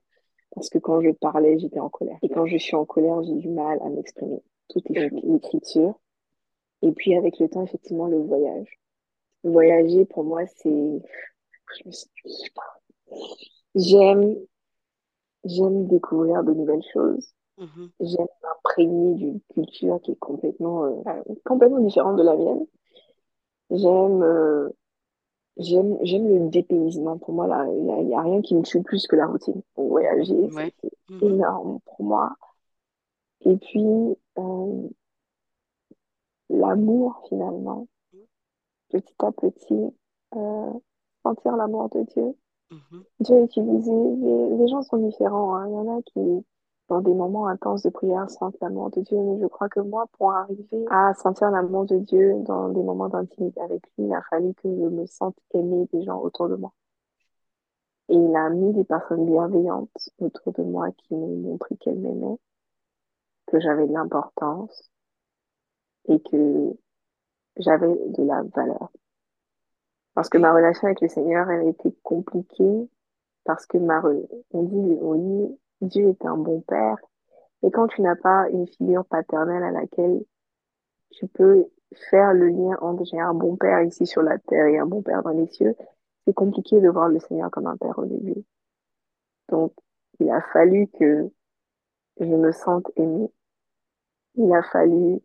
Speaker 2: Parce que quand je parlais, j'étais en colère. Et quand je suis en colère, j'ai du mal à m'exprimer. Tout est l'écriture. Et puis avec le temps, effectivement, le voyage. Voyager, pour moi, c'est... Je me sens- J'aime, j'aime découvrir de nouvelles choses.
Speaker 1: Mhm.
Speaker 2: J'aime m'imprégner d'une culture qui est complètement, euh, complètement différente de la mienne. J'aime, euh, j'aime, j'aime le dépaysement. Pour moi, il n'y a, rien qui me tue plus que la routine. Donc, voyager, c'est
Speaker 1: Mhm.
Speaker 2: énorme pour moi. Et puis, euh, l'amour, finalement, petit à petit, sentir l'amour de Dieu.
Speaker 1: Mhm.
Speaker 2: Dieu utilisé, les, gens sont différents, hein. Il y en a qui, dans des moments intenses de prière, sentent l'amour de Dieu, mais je crois que moi, pour arriver à sentir l'amour de Dieu dans des moments d'intimité avec lui, il a fallu que je me sente aimer des gens autour de moi. Et il a mis des personnes bienveillantes autour de moi qui m'ont montré qu'elles m'aimaient, que j'avais de l'importance et que j'avais de la valeur. Parce que ma relation avec le Seigneur, elle a été compliquée parce que ma, on dit, on dit, Dieu est un bon père. Et quand tu n'as pas une figure paternelle à laquelle tu peux faire le lien entre j'ai un bon père ici sur la terre et un bon père dans les cieux, c'est compliqué de voir le Seigneur comme un père au début. Donc, il a fallu que je me sente aimée. Il a fallu,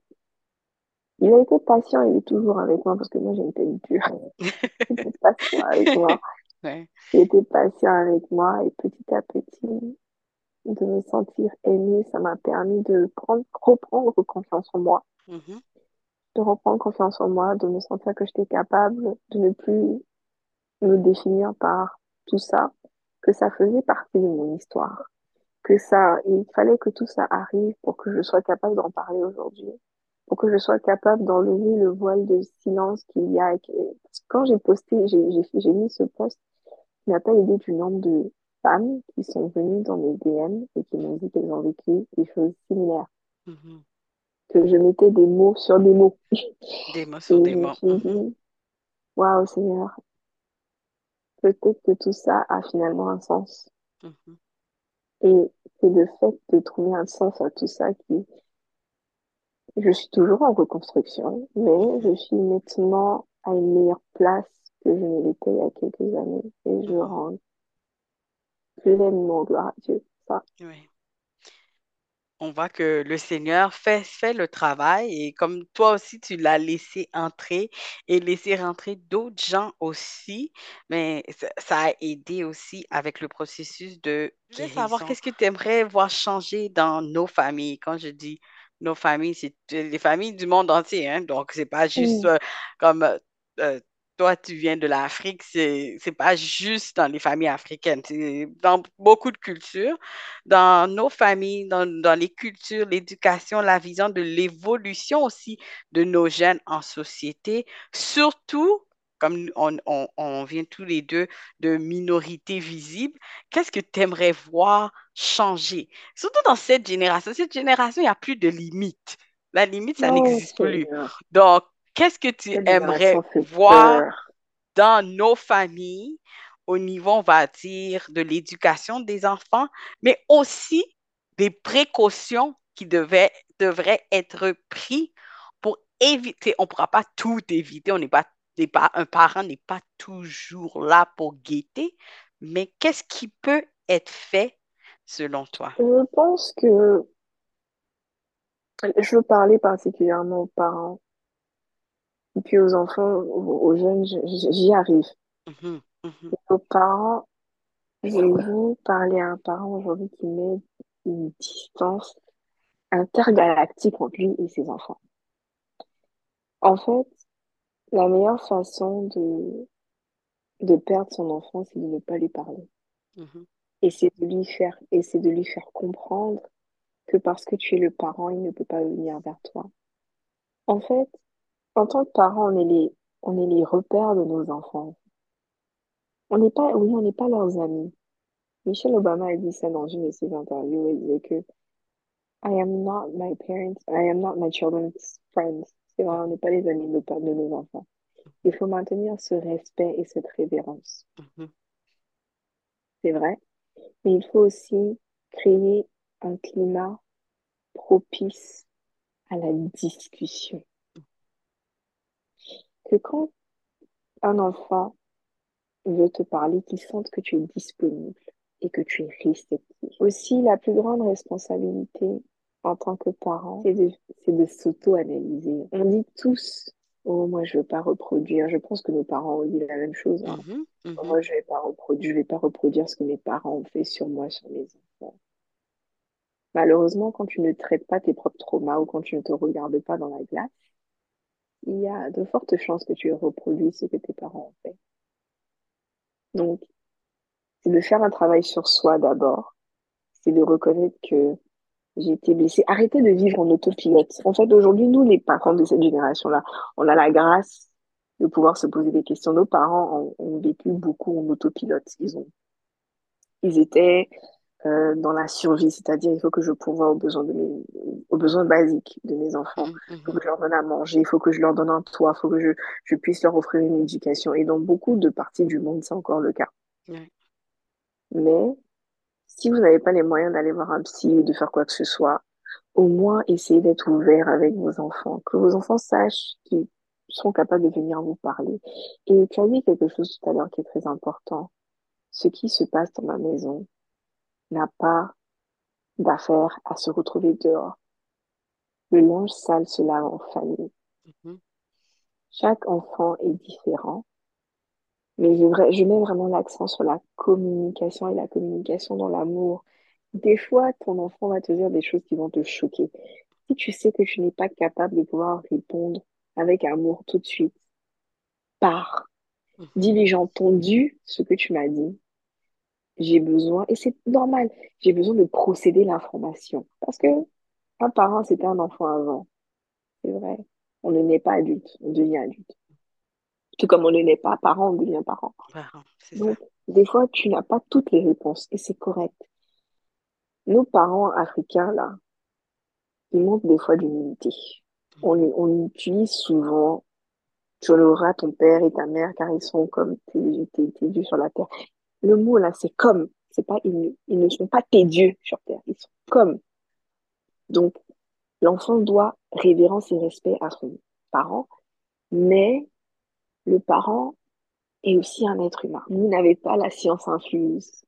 Speaker 2: il a été patient, il est toujours avec moi parce que moi j'ai une tête dure. Il était patient avec moi.
Speaker 1: Ouais.
Speaker 2: Il était patient avec moi et petit à petit, de me sentir aimée, ça m'a permis de prendre, reprendre confiance en moi,
Speaker 1: Mhm.
Speaker 2: de reprendre confiance en moi, de me sentir que j'étais capable de ne plus me définir par tout ça, que ça faisait partie de mon histoire, que ça, il fallait que tout ça arrive pour que je sois capable d'en parler aujourd'hui, pour que je sois capable d'enlever le voile de silence qu'il y a. Quand j'ai posté, j'ai mis ce post, il n'a pas idée du nombre de femmes qui sont venues dans mes DM et qui m'ont dit qu'elles ont vécu des choses similaires,
Speaker 1: Mhm.
Speaker 2: que je mettais des mots sur des mots.
Speaker 1: Des mots sur
Speaker 2: je
Speaker 1: des mots.
Speaker 2: waouh Seigneur, peut-être que tout ça a finalement un sens.
Speaker 1: Mhm.
Speaker 2: Et c'est le fait de trouver un sens à tout ça qui, je suis toujours en reconstruction, mais je suis nettement à une meilleure place que je ne l'étais il y a quelques années. Et je rends pleinement gloire à Dieu. Ça,
Speaker 1: Oui. On voit que le Seigneur fait, fait le travail et comme toi aussi, tu l'as laissé entrer et laissé rentrer d'autres gens aussi, mais ça, ça a aidé aussi avec le processus de Je voulais savoir qu'est-ce que tu aimerais voir changer dans nos familles? Quand je dis nos familles, c'est euh, les familles du monde entier, hein. Donc, c'est pas juste euh, comme euh, toi, tu viens de l'Afrique, c'est c'est pas juste dans les familles africaines, c'est dans beaucoup de cultures dans nos familles, dans, dans les cultures, l'éducation, la vision de l'évolution aussi de nos jeunes en société, surtout comme on, on, on vient tous les deux de minorités visibles, qu'est-ce que tu aimerais voir changer? Surtout dans cette génération. Cette génération, il n'y a plus de limites. La limite, ça n'existe plus. Donc, qu'est-ce que tu
Speaker 2: cette
Speaker 1: aimerais voir
Speaker 2: peur.
Speaker 1: dans nos familles? Au niveau, on va dire, de l'éducation des enfants, mais aussi des précautions qui devaient, devraient être prises pour éviter, on ne pourra pas tout éviter, on n'est pas, n'est pas, un parent n'est pas toujours là pour guetter, mais qu'est-ce qui peut être fait selon toi?
Speaker 2: Je pense que je veux parler particulièrement aux parents et puis aux enfants, aux, jeunes, j'y arrive.
Speaker 1: Mhm, mhm,
Speaker 2: Aux parents, je veux parler à un parent aujourd'hui qui met une distance intergalactique entre lui et ses enfants. En fait, la meilleure façon de, de perdre son enfant, c'est de ne pas lui parler.
Speaker 1: mhm,
Speaker 2: Et c'est de lui faire, et c'est de lui faire comprendre que parce que tu es le parent, il ne peut pas venir vers toi. En fait, en tant que parent, on est les, on est les repères de nos enfants. On n'est pas, oui, on n'est pas leurs amis. Michelle Obama a dit ça dans une de ses interviews. Elle disait que I am not my parents, I am not my children's friends. C'est vrai, on n'est pas les amis de, nos- de nos enfants. Il faut maintenir ce respect et cette révérence.
Speaker 1: Mhm.
Speaker 2: C'est vrai. Mais il faut aussi créer un climat propice à la discussion. Que quand un enfant veut te parler, qu'il sente que tu es disponible et que tu es réceptif. Aussi, la plus grande responsabilité en tant que parent, c'est de, s'auto-analyser. On dit tous, oh, moi, je veux pas reproduire. Je pense que nos parents ont dit la même chose. hein.
Speaker 1: Mhm. Mhm.
Speaker 2: Moi, je vais pas reproduire, je vais pas reproduire ce que mes parents ont fait sur moi, sur mes enfants. Malheureusement, quand tu ne traites pas tes propres traumas ou quand tu ne te regardes pas dans la glace, il y a de fortes chances que tu reproduises ce que tes parents ont fait. Donc, c'est de faire un travail sur soi d'abord. C'est de reconnaître que j'ai été blessée. Arrêtez de vivre en autopilote. En fait, aujourd'hui, nous, les parents de cette génération-là, on a la grâce de pouvoir se poser des questions. Nos parents ont, ont vécu beaucoup en autopilote. Ils ont, ils étaient euh, dans la survie, c'est-à-dire il faut que je pourvoie aux besoins de mes, aux besoins basiques de mes enfants. Il faut que je leur donne à manger, il faut que je leur donne un toit, il faut que je, je puisse leur offrir une éducation. Et dans beaucoup de parties du monde, c'est encore le cas.
Speaker 1: Ouais.
Speaker 2: Mais si vous n'avez pas les moyens d'aller voir un psy ou de faire quoi que ce soit, au moins essayez d'être ouvert avec vos enfants, que vos enfants sachent qu'ils sont capables de venir vous parler. Et tu as dit quelque chose tout à l'heure qui est très important. Ce qui se passe dans ma maison n'a pas d'affaire à se retrouver dehors. Le linge sale se lave en famille.
Speaker 1: Mhm.
Speaker 2: Chaque enfant est différent, mais je, vra- je mets vraiment l'accent sur la communication et la communication dans l'amour. Des fois, ton enfant va te dire des choses qui vont te choquer. Si tu sais que tu n'es pas capable de pouvoir répondre avec amour tout de suite, pars. J'ai entendu ce que tu m'as dit. J'ai besoin, et c'est normal, j'ai besoin de procéder l'information. Parce que un parent, c'était un enfant avant. C'est vrai. On ne naît pas adulte, on devient adulte. Tout comme on ne naît pas parent, on devient parent.
Speaker 1: Ça.
Speaker 2: Donc, des fois, tu n'as pas toutes les réponses et c'est correct. Nos parents africains, là, ils manquent des fois d'humilité. On, les- on utilise souvent, tu auras ton père et ta mère car ils sont comme tes, tes, tes dieux sur la terre. Le mot là, c'est comme. C'est pas, ils, ils ne sont pas tes dieux sur terre, ils sont comme. Donc, l'enfant doit révérence et respect à son parent, mais le parent est aussi un être humain. Vous n'avez pas la science infuse.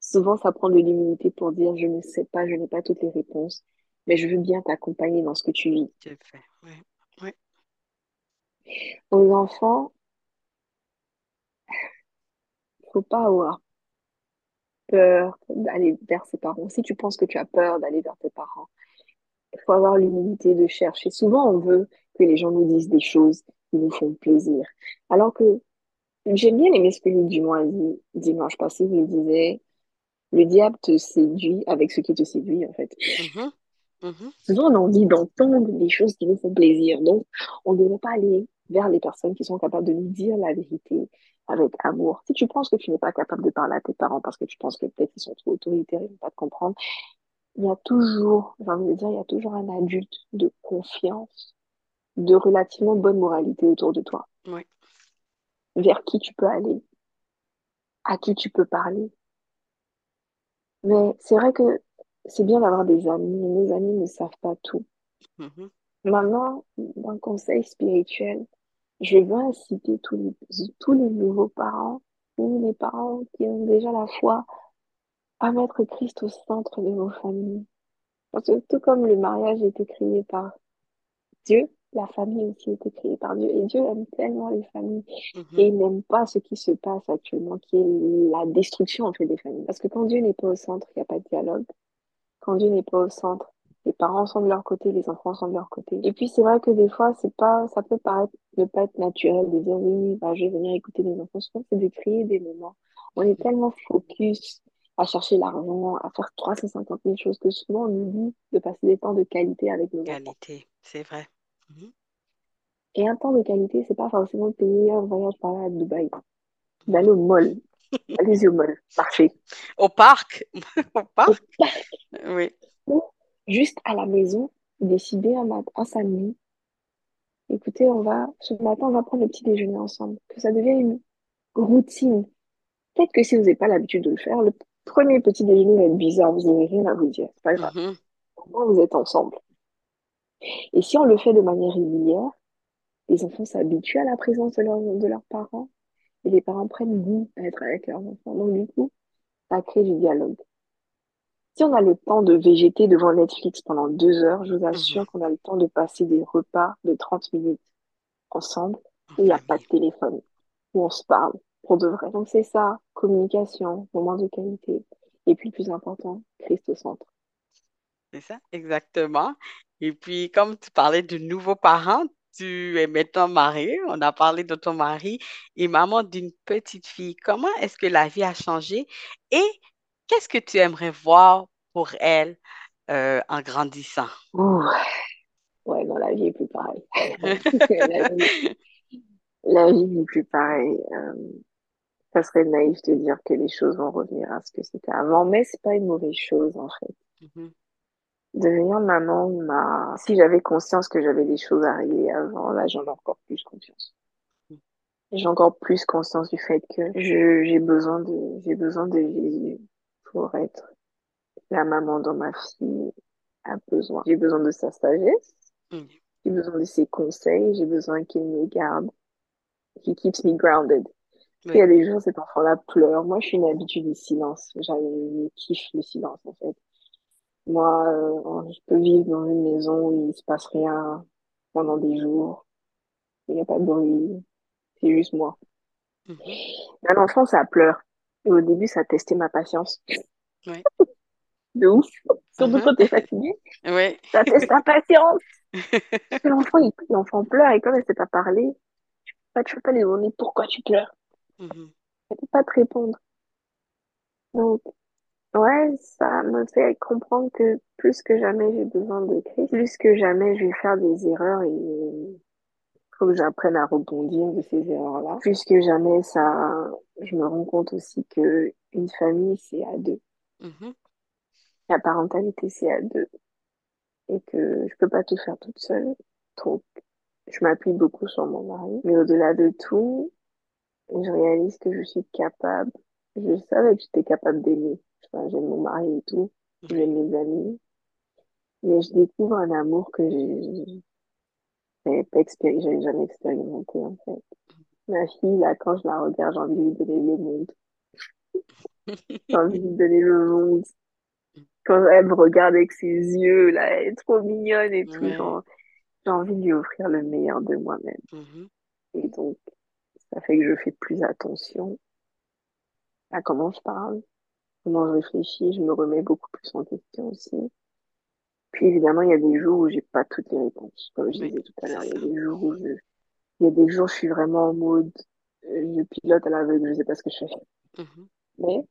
Speaker 2: Souvent, ça prend de l'humilité pour dire, je ne sais pas, je n'ai pas toutes les réponses, mais je veux bien t'accompagner dans ce que tu vis.
Speaker 1: Oui. Oui.
Speaker 2: Aux enfants, il faut pas avoir peur d'aller vers ses parents. Si tu penses que tu as peur d'aller vers tes parents, il faut avoir l'humilité de chercher. Souvent, on veut que les gens nous disent des choses qui nous font plaisir. Alors que j'aime bien aimé ce que Luc Dumont a dit dimanche passé, il disait, le diable te séduit avec ce qui te séduit, en fait.
Speaker 1: Mhm. Mhm.
Speaker 2: Souvent, on a envie d'entendre des choses qui nous font plaisir. Donc, on ne devrait pas aller vers les personnes qui sont capables de nous dire la vérité avec amour. Si tu penses que tu n'es pas capable de parler à tes parents parce que tu penses que peut-être ils sont trop autoritaires, ils ne vont pas te comprendre, il y a toujours, j'ai envie de dire, il y a toujours un adulte de confiance, de relativement bonne moralité autour de toi, vers qui tu peux aller, à qui tu peux parler. Mais c'est vrai que c'est bien d'avoir des amis, mais nos amis ne savent pas tout.
Speaker 1: Mhm.
Speaker 2: Maintenant, d'un conseil spirituel, je veux inciter tous les, tous les nouveaux parents ou les parents qui ont déjà la foi à mettre Christ au centre de vos familles. Parce que tout comme le mariage a été créé par Dieu, la famille aussi a été créée par Dieu. Et Dieu aime tellement les familles. Et
Speaker 1: Mhm.
Speaker 2: il n'aime pas ce qui se passe actuellement, qui est la destruction entre des familles. Parce que quand Dieu n'est pas au centre, il n'y a pas de dialogue. Quand Dieu n'est pas au centre, les parents sont de leur côté, les enfants sont de leur côté. Et puis c'est vrai que des fois, c'est pas, ça peut paraître ne pas être naturel de dire oui, bah, je vais venir écouter mes enfants. Souvent, c'est de créer des moments. On est tellement focus à chercher l'argent, à faire 350 000 choses que souvent on oublie de passer des temps de qualité avec nos enfants.
Speaker 1: Qualité, c'est vrai.
Speaker 2: Et un temps de qualité, c'est pas forcément payer un voyage par là à Dubaï. d'aller au mall. Allez-y au mall, marchez.
Speaker 1: Au parc. Au
Speaker 2: Au
Speaker 1: parc. Oui.
Speaker 2: ou juste à la maison, décider un, un samedi, écoutez, on va, ce matin, on va prendre le petit déjeuner ensemble. Que ça devienne une routine. Peut-être que si vous n'avez pas l'habitude de le faire, le premier petit déjeuner va être bizarre, vous n'avez rien à vous dire. C'est pas grave.
Speaker 1: Mhm.
Speaker 2: Au moins, vous êtes ensemble. Et si on le fait de manière régulière, les enfants s'habituent à la présence de, leur- de leurs parents et les parents prennent goût à être avec leurs enfants. Donc, du coup, ça crée du dialogue. Si on a le temps de végéter devant Netflix pendant deux heures, je vous
Speaker 1: Mhm.
Speaker 2: assure qu'on a le temps de passer des repas de 30 minutes ensemble
Speaker 1: En
Speaker 2: où il n'y a pas de
Speaker 1: famille.
Speaker 2: téléphone, où on se parle pour de vrai. Donc, c'est ça, communication, moment de qualité. Et puis, le plus important, Christ au centre.
Speaker 1: C'est ça, exactement. Et puis, comme tu parlais de nouveaux parents, tu es maintenant marié. On a parlé de ton mari et maman d'une petite fille. Comment est-ce que la vie a changé? Et qu'est-ce que tu aimerais voir pour elle euh, en grandissant?
Speaker 2: Ouh, ouais, non, la vie est plus pareille. La vie, la vie n'est plus pareille. Euh, ça serait naïf de dire que les choses vont revenir à ce que c'était avant, mais c'est pas une mauvaise chose, en fait.
Speaker 1: Mhm,
Speaker 2: Devenir maman m'a, si j'avais conscience que j'avais des choses à régler avant, là, j'en ai encore plus conscience. J'ai encore plus conscience du fait que je, j'ai besoin de, j'ai besoin de Jésus pour être la maman dont ma fille a besoin. J'ai besoin de sa sagesse, j'ai besoin de ses conseils, j'ai besoin qu'il me garde, qu'il keeps me grounded. Il y a des jours, cet enfant-là pleure. Moi, je suis une habitude du silence. J'avais, kiffe le silence, en fait. Moi, euh, je peux vivre dans une maison où il se passe rien pendant des jours. Il n'y a pas de bruit. C'est juste moi.
Speaker 1: mhm,
Speaker 2: Un enfant, ça pleure. Et au début, ça testait ma patience. De ouf. Surtout
Speaker 1: mhm,
Speaker 2: quand t'es fatigué. Ça teste ta patience. Parce que l'enfant, il, l'enfant pleure et comme elle sait pas parler, bah, tu peux pas lui demander pourquoi tu pleures?
Speaker 1: Mhm,
Speaker 2: Elle peut pas te répondre. Donc, ouais, ça me fait comprendre que plus que jamais, j'ai besoin de Christ. Plus que jamais, je vais faire des erreurs et il faut que j'apprenne à rebondir de ces erreurs-là. Plus que jamais, ça, je me rends compte aussi que une famille, c'est à deux.
Speaker 1: mhm.
Speaker 2: La parentalité, c'est à deux. Et que je peux pas tout faire toute seule. Donc, je m'appuie beaucoup sur mon mari. Mais au-delà de tout, je réalise que je suis capable. Je savais que j'étais capable d'aimer. Enfin, j'aime mon mari et tout.
Speaker 1: Oui,
Speaker 2: J'aime mes amis. Mais je découvre un amour que j'ai j'avais pas expéri- j'avais jamais expérimenté, en fait. Ma fille, là, quand je la regarde, j'ai envie de lui donner le monde. J'ai envie de lui donner le monde. Quand elle me regarde avec ses yeux, là, elle est trop mignonne et tout. Genre, j'ai envie de lui offrir le meilleur de moi-même.
Speaker 1: mhm,
Speaker 2: Et donc, ça fait que je fais plus attention à comment je parle, comment je réfléchis. Je me remets beaucoup plus en question aussi. Puis évidemment, il y a des jours où j'ai pas toutes les réponses. Comme je
Speaker 1: oui,
Speaker 2: disais tout à l'heure, il y a des jours où je, il y a des jours, je suis vraiment en mode, euh, je pilote à l'aveugle, je sais pas ce que je fais.
Speaker 1: Mhm,
Speaker 2: Mais,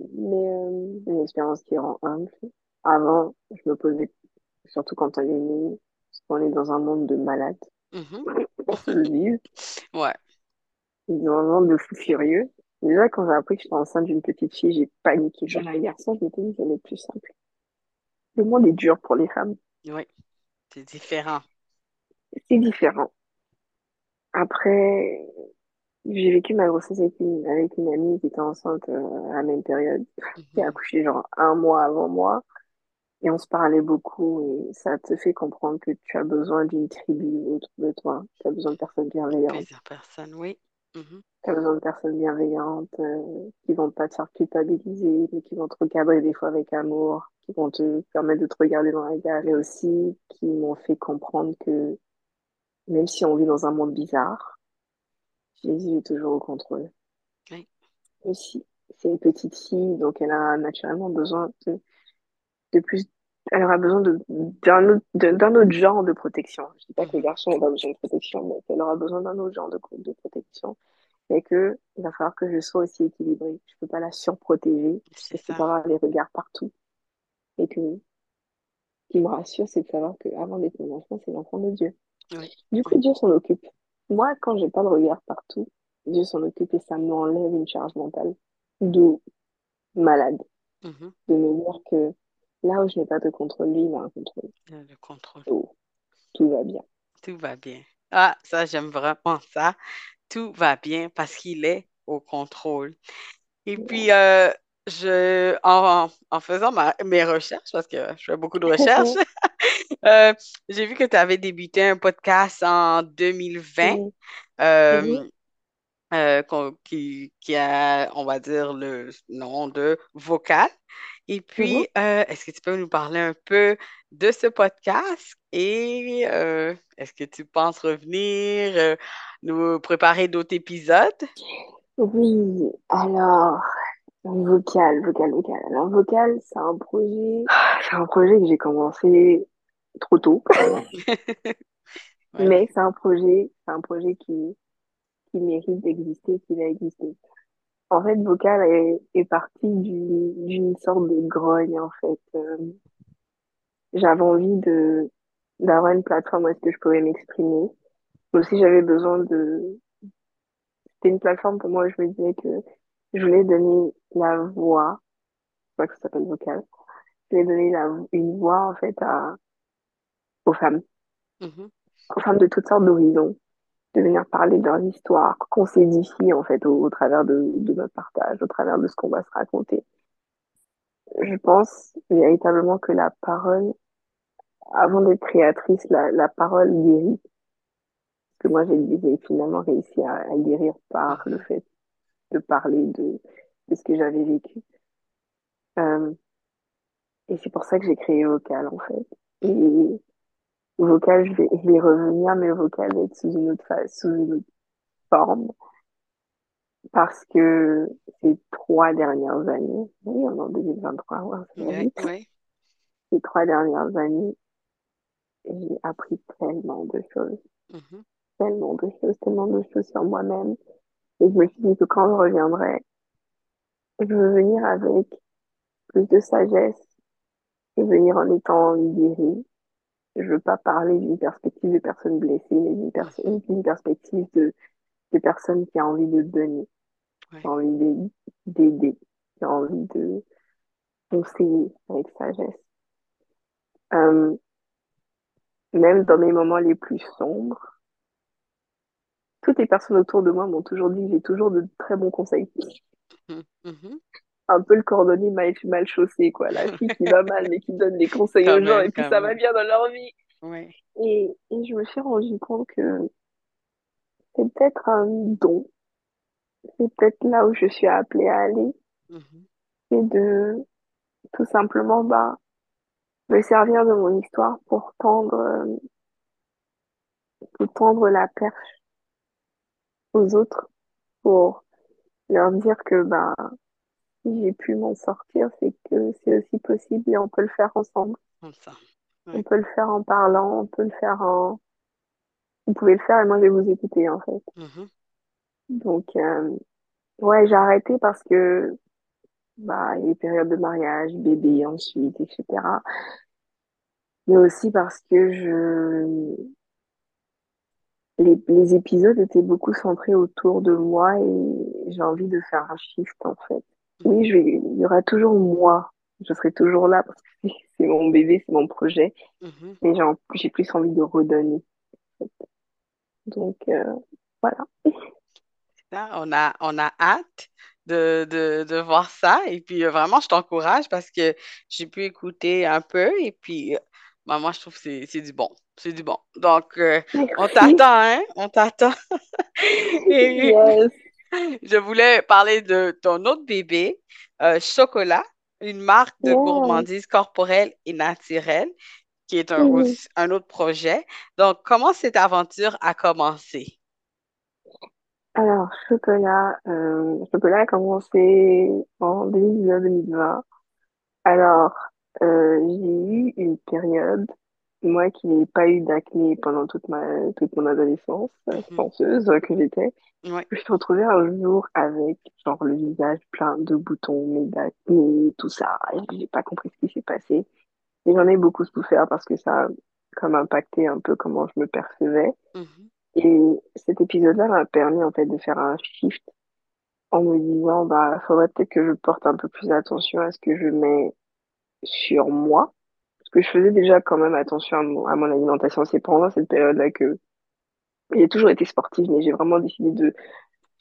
Speaker 2: mais, euh, une expérience qui rend humble. Avant, je me posais, surtout quand on est né, parce qu'on est dans un monde de malades,
Speaker 1: mhm.
Speaker 2: pour se le dire,
Speaker 1: Ouais.
Speaker 2: dans un monde de fous furieux. Déjà, quand j'ai appris que j'étais enceinte d'une petite fille, j'ai paniqué. J'en ai un garçon, je m'étais dit plus simple. Le monde est dur pour les femmes.
Speaker 1: Oui, c'est différent.
Speaker 2: C'est différent. Après, j'ai vécu ma grossesse avec une, avec une amie qui était enceinte euh, à la même période, qui a
Speaker 1: Mhm.
Speaker 2: accouché genre un mois avant moi. Et on se parlait beaucoup et ça te fait comprendre que tu as besoin d'une tribu autour de toi. Tu as besoin de personnes bienveillantes.
Speaker 1: Plusieurs personnes, oui. Mhm.
Speaker 2: Tu as besoin de personnes bienveillantes euh, qui vont pas te faire culpabiliser, mais qui vont te recadrer des fois avec amour, qui vont te permettre de te regarder dans la gare et aussi qui m'ont fait comprendre que même si on vit dans un monde bizarre, Jésus est toujours au contrôle.
Speaker 1: Oui.
Speaker 2: Aussi, c'est une petite fille, donc elle a naturellement besoin de, de plus. Elle aura besoin d'un autre, genre de protection. Je dis pas que les garçons n'ont pas besoin de protection, mais qu'elle aura besoin d'un autre genre de, de protection. Et que il va falloir que je sois aussi équilibrée. Je peux pas la surprotéger, je peux pas avoir les regards partout. Et que, ce qui me rassure, c'est de savoir que avant d'être mon enfant, c'est l'enfant de Dieu.
Speaker 1: Oui.
Speaker 2: Du coup, Dieu s'en occupe. Moi, quand j'ai pas de regard partout, Dieu s'en occupe et ça m'enlève une charge mentale de malade.
Speaker 1: Mhm.
Speaker 2: De me dire que là où je n'ai pas de contrôle, lui, il a un contrôle.
Speaker 1: Le contrôle.
Speaker 2: Oh, tout va bien.
Speaker 1: Tout va bien. Ah, ça, j'aime vraiment ça. Tout va bien parce qu'il est au contrôle. Et puis, euh, je, en, en faisant ma- mes recherches, parce que je fais beaucoup de recherches, euh, j'ai vu que tu avais débuté un podcast en 2020
Speaker 2: Mhm. Mhm.
Speaker 1: euh, euh, qui, qui a, on va dire, le nom de Vocal. Et
Speaker 2: Mhm.
Speaker 1: puis, euh, est-ce que tu peux nous parler un peu de ce podcast et euh, est-ce que tu penses revenir, euh, nous préparer d'autres épisodes?
Speaker 2: Oui, alors, vocal, vocal, vocal. Alors, vocal, c'est un projet, c'est un projet que j'ai commencé trop tôt, mais c'est un projet, c'est un projet qui, qui mérite d'exister, qui va exister. En fait, vocal est, est parti d'une, sorte de grogne, en fait. Euh, j'avais envie de, d'avoir une plateforme où est-ce que je pouvais m'exprimer. Mais aussi, j'avais besoin de, c'était une plateforme pour moi où je me disais que je voulais donner la voix, je crois que ça s'appelle vocal, je voulais donner la, une voix, en fait, à, aux femmes,
Speaker 1: Mhm,
Speaker 2: aux femmes de toutes sortes d'horizons, de venir parler de leur histoire, qu'on s'édifie, en fait, au, travers de, de notre partage, au travers de ce qu'on va se raconter. Je pense véritablement que la parole, avant d'être créatrice, la, la parole guérit. Parce que moi, j'ai finalement réussi à, guérir par le fait de parler de, de ce que j'avais vécu. Euh, et c'est pour ça que j'ai créé Vocal, en fait. Vocal, je vais, je vais revenir, mais Vocal va être sous une autre phase, sous une autre forme. Parce que ces trois dernières années, oui, on est en 2023, ouais,
Speaker 1: oui.
Speaker 2: Ces trois dernières années, j'ai appris tellement de choses,
Speaker 1: mhm,
Speaker 2: tellement de choses, tellement de choses sur moi-même. Et je me suis dit que quand je reviendrai, je veux venir avec plus de sagesse et venir en étant guérie. Je veux pas parler d'une perspective de personnes blessées, mais d'une personne, d'une perspective de, de personnes qui a envie de donner, qui a envie d'aider, qui a envie de conseiller avec sagesse. Euh, même dans mes moments les plus sombres, toutes les personnes autour de moi m'ont toujours dit que j'ai toujours de très bons conseils.
Speaker 1: mhm.
Speaker 2: Un peu le cordonnier mal, mal chaussé, quoi. La fille qui va mal, mais qui donne des conseils
Speaker 1: Quand
Speaker 2: aux gens,
Speaker 1: même,
Speaker 2: et puis ça va bien dans leur vie.
Speaker 1: Oui.
Speaker 2: Et, et je me suis rendu compte que c'est peut-être un don, c'est peut-être là où je suis appelée à aller,
Speaker 1: mhm,
Speaker 2: c'est de tout simplement bah, me servir de mon histoire pour tendre, euh, pour tendre la perche aux autres, pour leur dire que bah, si j'ai pu m'en sortir, c'est que c'est aussi possible et on peut le faire ensemble.
Speaker 1: Comme ça.
Speaker 2: On peut le faire en parlant, on peut le faire en... Vous pouvez le faire et moi je vais vous écouter en fait.
Speaker 1: mhm,
Speaker 2: Donc, euh, ouais, j'ai arrêté parce que bah, il y a eu période de mariage, bébé ensuite, etc. Mais aussi parce que je... les, les épisodes étaient beaucoup centrés autour de moi et j'ai envie de faire un shift en fait. Oui, je vais... il y aura toujours moi. Je serai toujours là parce que c'est mon bébé, c'est mon projet. Mais j'ai en- j'ai plus envie de redonner. Donc, euh, voilà.
Speaker 1: On a, on a hâte de, de, de voir ça. Et puis, euh, vraiment, je t'encourage parce que j'ai pu écouter un peu. Et puis, euh, ben, moi, je trouve que c'est c'est du bon. C'est du bon. Donc, euh, on t'attend, hein? On t'attend. Et
Speaker 2: Yes.
Speaker 1: je voulais parler de ton autre bébé, euh, Chocolat, une marque de
Speaker 2: Yeah.
Speaker 1: gourmandise corporelle et naturelle, qui est un,
Speaker 2: Mhm.
Speaker 1: aussi- un autre projet. Donc, comment cette aventure a commencé?
Speaker 2: Alors, chocolat, euh, chocolat a commencé en 2019-2020. Alors, euh, j'ai eu une période, moi qui n'ai pas eu d'acné pendant toute ma, toute mon adolescence,
Speaker 1: Mhm.
Speaker 2: chanceuse euh, que j'étais, je me suis retrouvée un jour avec genre le visage plein de boutons, mais d'acné, tout ça. Et j'ai pas compris ce qui s'est passé. Et j'en ai beaucoup souffert parce que ça a comme impacté un peu comment je me percevais.
Speaker 1: Mhm.
Speaker 2: Et cet épisode-là m'a permis en fait de faire un shift en me disant, bah, faudrait peut-être que je porte un peu plus attention à ce que je mets sur moi. Que je faisais déjà quand même attention à mon, à mon alimentation. C'est pendant cette période-là que j'ai toujours été sportive, mais j'ai vraiment décidé de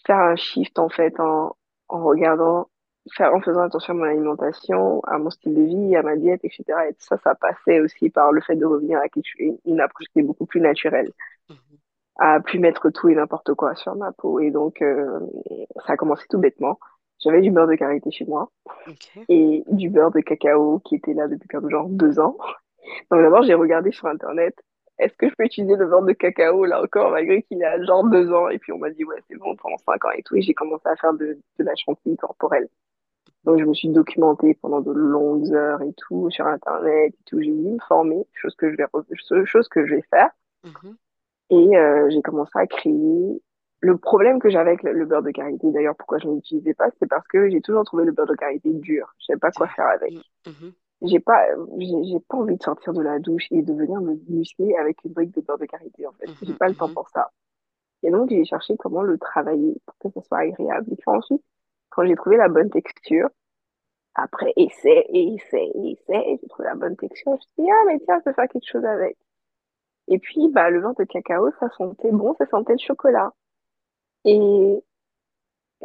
Speaker 2: faire un shift en fait en, en regardant, faire, en faisant attention à mon alimentation, à mon style de vie, à ma diète, etc. Et ça, ça passait aussi par le fait de revenir à quelque une approche qui est beaucoup plus naturelle,
Speaker 1: Mhm.
Speaker 2: à plus mettre tout et n'importe quoi sur ma peau. Et donc, euh, ça a commencé tout bêtement. J'avais du beurre de karité chez moi et du beurre de cacao qui était là depuis comme genre deux ans. Donc d'abord, j'ai regardé sur Internet, est-ce que je peux utiliser le beurre de cacao là encore, malgré qu'il a genre deux ans? Et puis on m'a dit, ouais, c'est bon, pendant cinq ans et tout. Et j'ai commencé à faire de, de la chantilly corporelle. Donc je me suis documentée pendant de longues heures et tout sur Internet et tout. J'ai voulu me former, chose que je vais, chose que je vais faire.
Speaker 1: Mhm.
Speaker 2: Et euh, j'ai commencé à créer. Le problème que j'avais avec le, beurre de karité, d'ailleurs, pourquoi je ne l'utilisais pas, c'est parce que j'ai toujours trouvé le beurre de karité dur. Je savais pas quoi faire avec.
Speaker 1: Mhm. Mhm.
Speaker 2: J'ai pas, j'ai pas envie de sortir de la douche et de venir me muscler avec une brique de beurre de karité, en fait. J'ai
Speaker 1: Mhm.
Speaker 2: pas le temps
Speaker 1: Mhm.
Speaker 2: pour ça. Et donc, j'ai cherché comment le travailler pour que ça soit agréable. Et puis ensuite, quand j'ai trouvé la bonne texture, après essai et essai et essai, j'ai trouvé la bonne texture, je me suis dit, ah, mais tiens, je peux faire quelque chose avec. Et puis, bah, le vin de cacao, ça sentait bon, ça sentait le chocolat. Et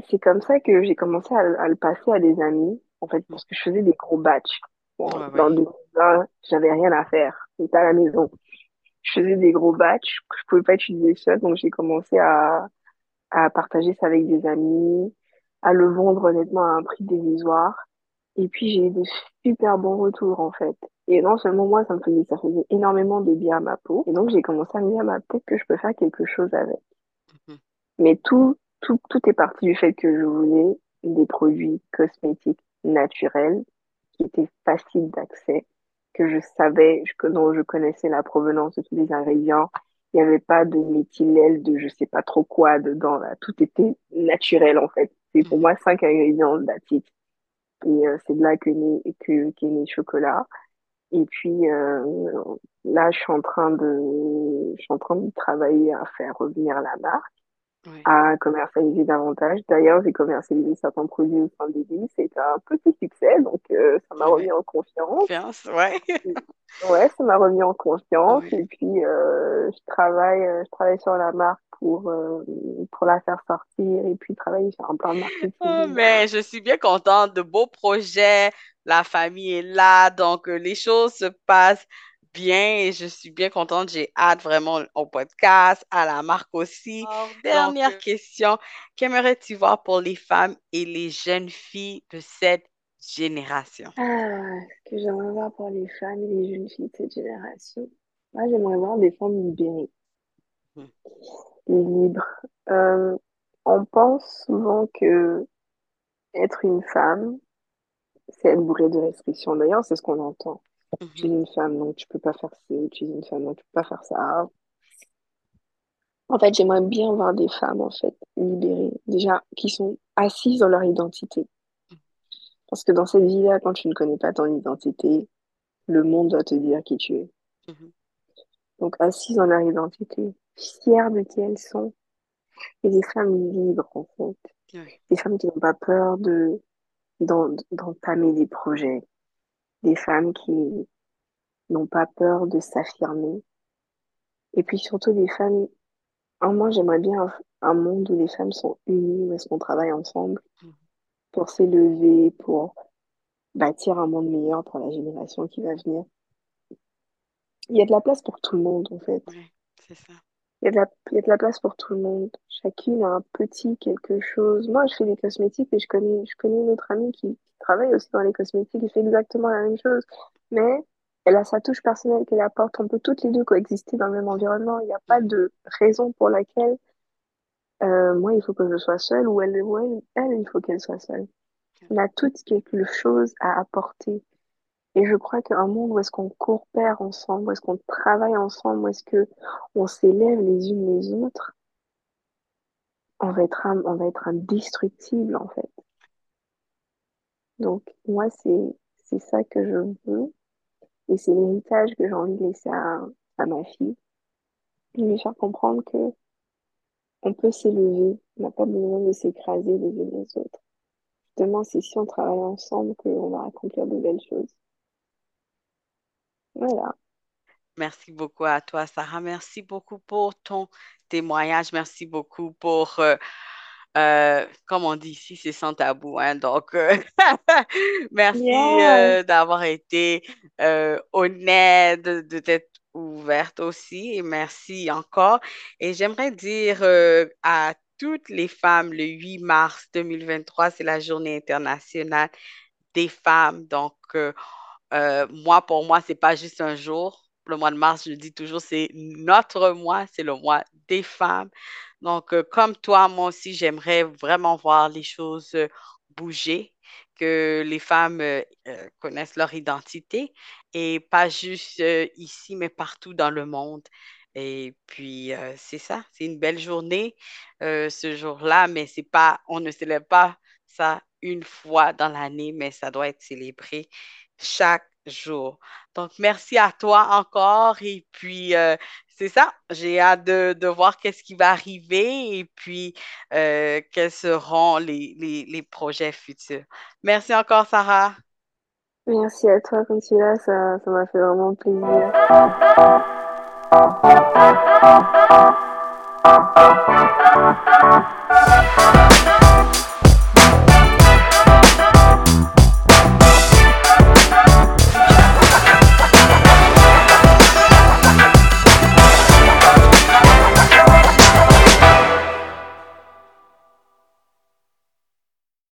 Speaker 2: c'est comme ça que j'ai commencé à, à le passer à des amis, en fait, parce que je faisais des gros batchs. Bon,
Speaker 1: Ouais, ouais.
Speaker 2: dans le 2020, j'avais rien à faire. J'étais à la maison. Je faisais des gros batchs que je pouvais pas utiliser seule, donc j'ai commencé à, à partager ça avec des amis, à le vendre honnêtement à un prix dérisoire. Et puis j'ai eu de super bons retours en fait. Et non seulement moi, ça me faisait, ça faisait énormément de bien à ma peau. Et donc j'ai commencé à me dire, bah, peut-être que je peux faire quelque chose avec. Mais tout, tout, tout est parti du fait que je voulais des produits cosmétiques naturels qui étaient faciles d'accès, que je savais, que dont je connaissais la provenance de tous les ingrédients. Il n'y avait pas de méthylène, de je sais pas trop quoi dedans, là. Tout était naturel, en fait. C'est pour
Speaker 1: Mhm.
Speaker 2: moi cinq ingrédients, it. Et euh, c'est de là que naît, que, qu'est né chocolat. Et puis euh, là, je suis en train de, je suis en train de travailler à faire revenir la marque
Speaker 1: Ouais.
Speaker 2: à commercialiser davantage. D'ailleurs, j'ai commercialisé certains produits au sein d'Elis. C'était un petit succès, donc euh, ça m'a remis en confiance.
Speaker 1: Confiance, ouais.
Speaker 2: Ouais, ça m'a remis en confiance.
Speaker 1: Ouais.
Speaker 2: Et puis, euh, je travaille, euh, je travaille sur la marque pour, euh, pour la faire sortir et puis travailler sur un plan de
Speaker 1: Oh,
Speaker 2: marketing.
Speaker 1: mais je suis bien contente de beaux projets. La famille est là, donc les choses se passent bien et je suis bien contente. J'ai hâte vraiment au podcast, à la marque aussi.
Speaker 2: Donc,
Speaker 1: dernière
Speaker 2: euh,
Speaker 1: question, qu'aimerais-tu voir pour les femmes et les jeunes filles de cette génération?
Speaker 2: ah, ce que j'aimerais voir pour les femmes et les jeunes filles de cette génération. Moi, j'aimerais voir des femmes libérées,
Speaker 1: Mhm.
Speaker 2: libres. Euh, on pense souvent que être une femme, c'est être bourré de restrictions. D'ailleurs, c'est ce qu'on entend. Tu es une femme, donc tu peux pas faire ci. Tu es une femme, donc tu peux pas faire ça. En fait, j'aimerais bien voir des femmes, en fait, libérées, déjà, qui sont assises dans leur identité. Parce que dans cette vie-là, quand tu ne connais pas ton identité, le monde doit te dire qui tu es.
Speaker 1: Mhm.
Speaker 2: Donc, assises dans leur identité, fières de qui elles sont, et des femmes libres, en fait. Des femmes qui n'ont pas peur de, d'en- d'entamer des projets. Des femmes qui n'ont pas peur de s'affirmer. Et puis surtout des femmes, moi j'aimerais bien un, un monde où les femmes sont unies, où est-ce qu'on travaille ensemble
Speaker 1: Mhm.
Speaker 2: pour s'élever, pour bâtir un monde meilleur pour la génération qui va venir. Il y a de la place pour tout le monde, en fait.
Speaker 1: Ouais, c'est ça.
Speaker 2: Il y a de la, il y a de la place pour tout le monde. Chacune a un petit quelque chose. Moi, je fais des cosmétiques et je connais, je connais une autre amie qui, travaille aussi dans les cosmétiques et fait exactement la même chose. Mais elle a sa touche personnelle qu'elle apporte. On peut toutes les deux coexister dans le même environnement. Il n'y a pas de raison pour laquelle euh, moi, il faut que je sois seule ou elle, ou elle, elle, il faut qu'elle soit seule. On a toutes quelque chose à apporter. Et je crois qu'un monde où est-ce qu'on coopère ensemble, où est-ce qu'on travaille ensemble, où est-ce que on s'élève les unes les autres, on va être, on va être indestructible en fait. Donc moi, c'est, c'est ça que je veux et c'est l'héritage que j'ai envie de laisser à, à ma fille. De lui faire comprendre que on peut s'élever. On n'a pas besoin de s'écraser les uns les autres. Justement, c'est si on travaille ensemble qu'on va accomplir de belles choses. Voilà.
Speaker 1: Merci beaucoup à toi, Sarah. Merci beaucoup pour ton témoignage. Merci beaucoup pour, euh, euh, comme on dit ici, c'est sans tabou. hein. Donc, euh, merci
Speaker 2: Yeah.
Speaker 1: euh, d'avoir été honnête, de, t'être ouverte aussi. Et merci encore. Et j'aimerais dire à toutes les femmes, le 8 mars 2023, c'est la journée internationale des femmes. Donc, euh, moi, pour moi, c'est pas juste un jour. Le mois de mars, je dis toujours, c'est notre mois, c'est le mois des femmes. Donc, euh, comme toi, moi aussi, j'aimerais vraiment voir les choses euh, bouger, que les femmes connaissent leur identité et pas juste ici, mais partout dans le monde. Et puis, c'est ça, c'est une belle journée ce jour-là, mais c'est pas, on ne célèbre pas ça une fois dans l'année, mais ça doit être célébré chaque jour. Donc, merci à toi encore. Et puis, euh, c'est ça, j'ai hâte de, de voir qu'est-ce qui va arriver et puis euh, quels seront les, les, les projets futurs. Merci encore, Sarah.
Speaker 2: Merci à toi, Consuela. Ça, ça m'a fait vraiment plaisir.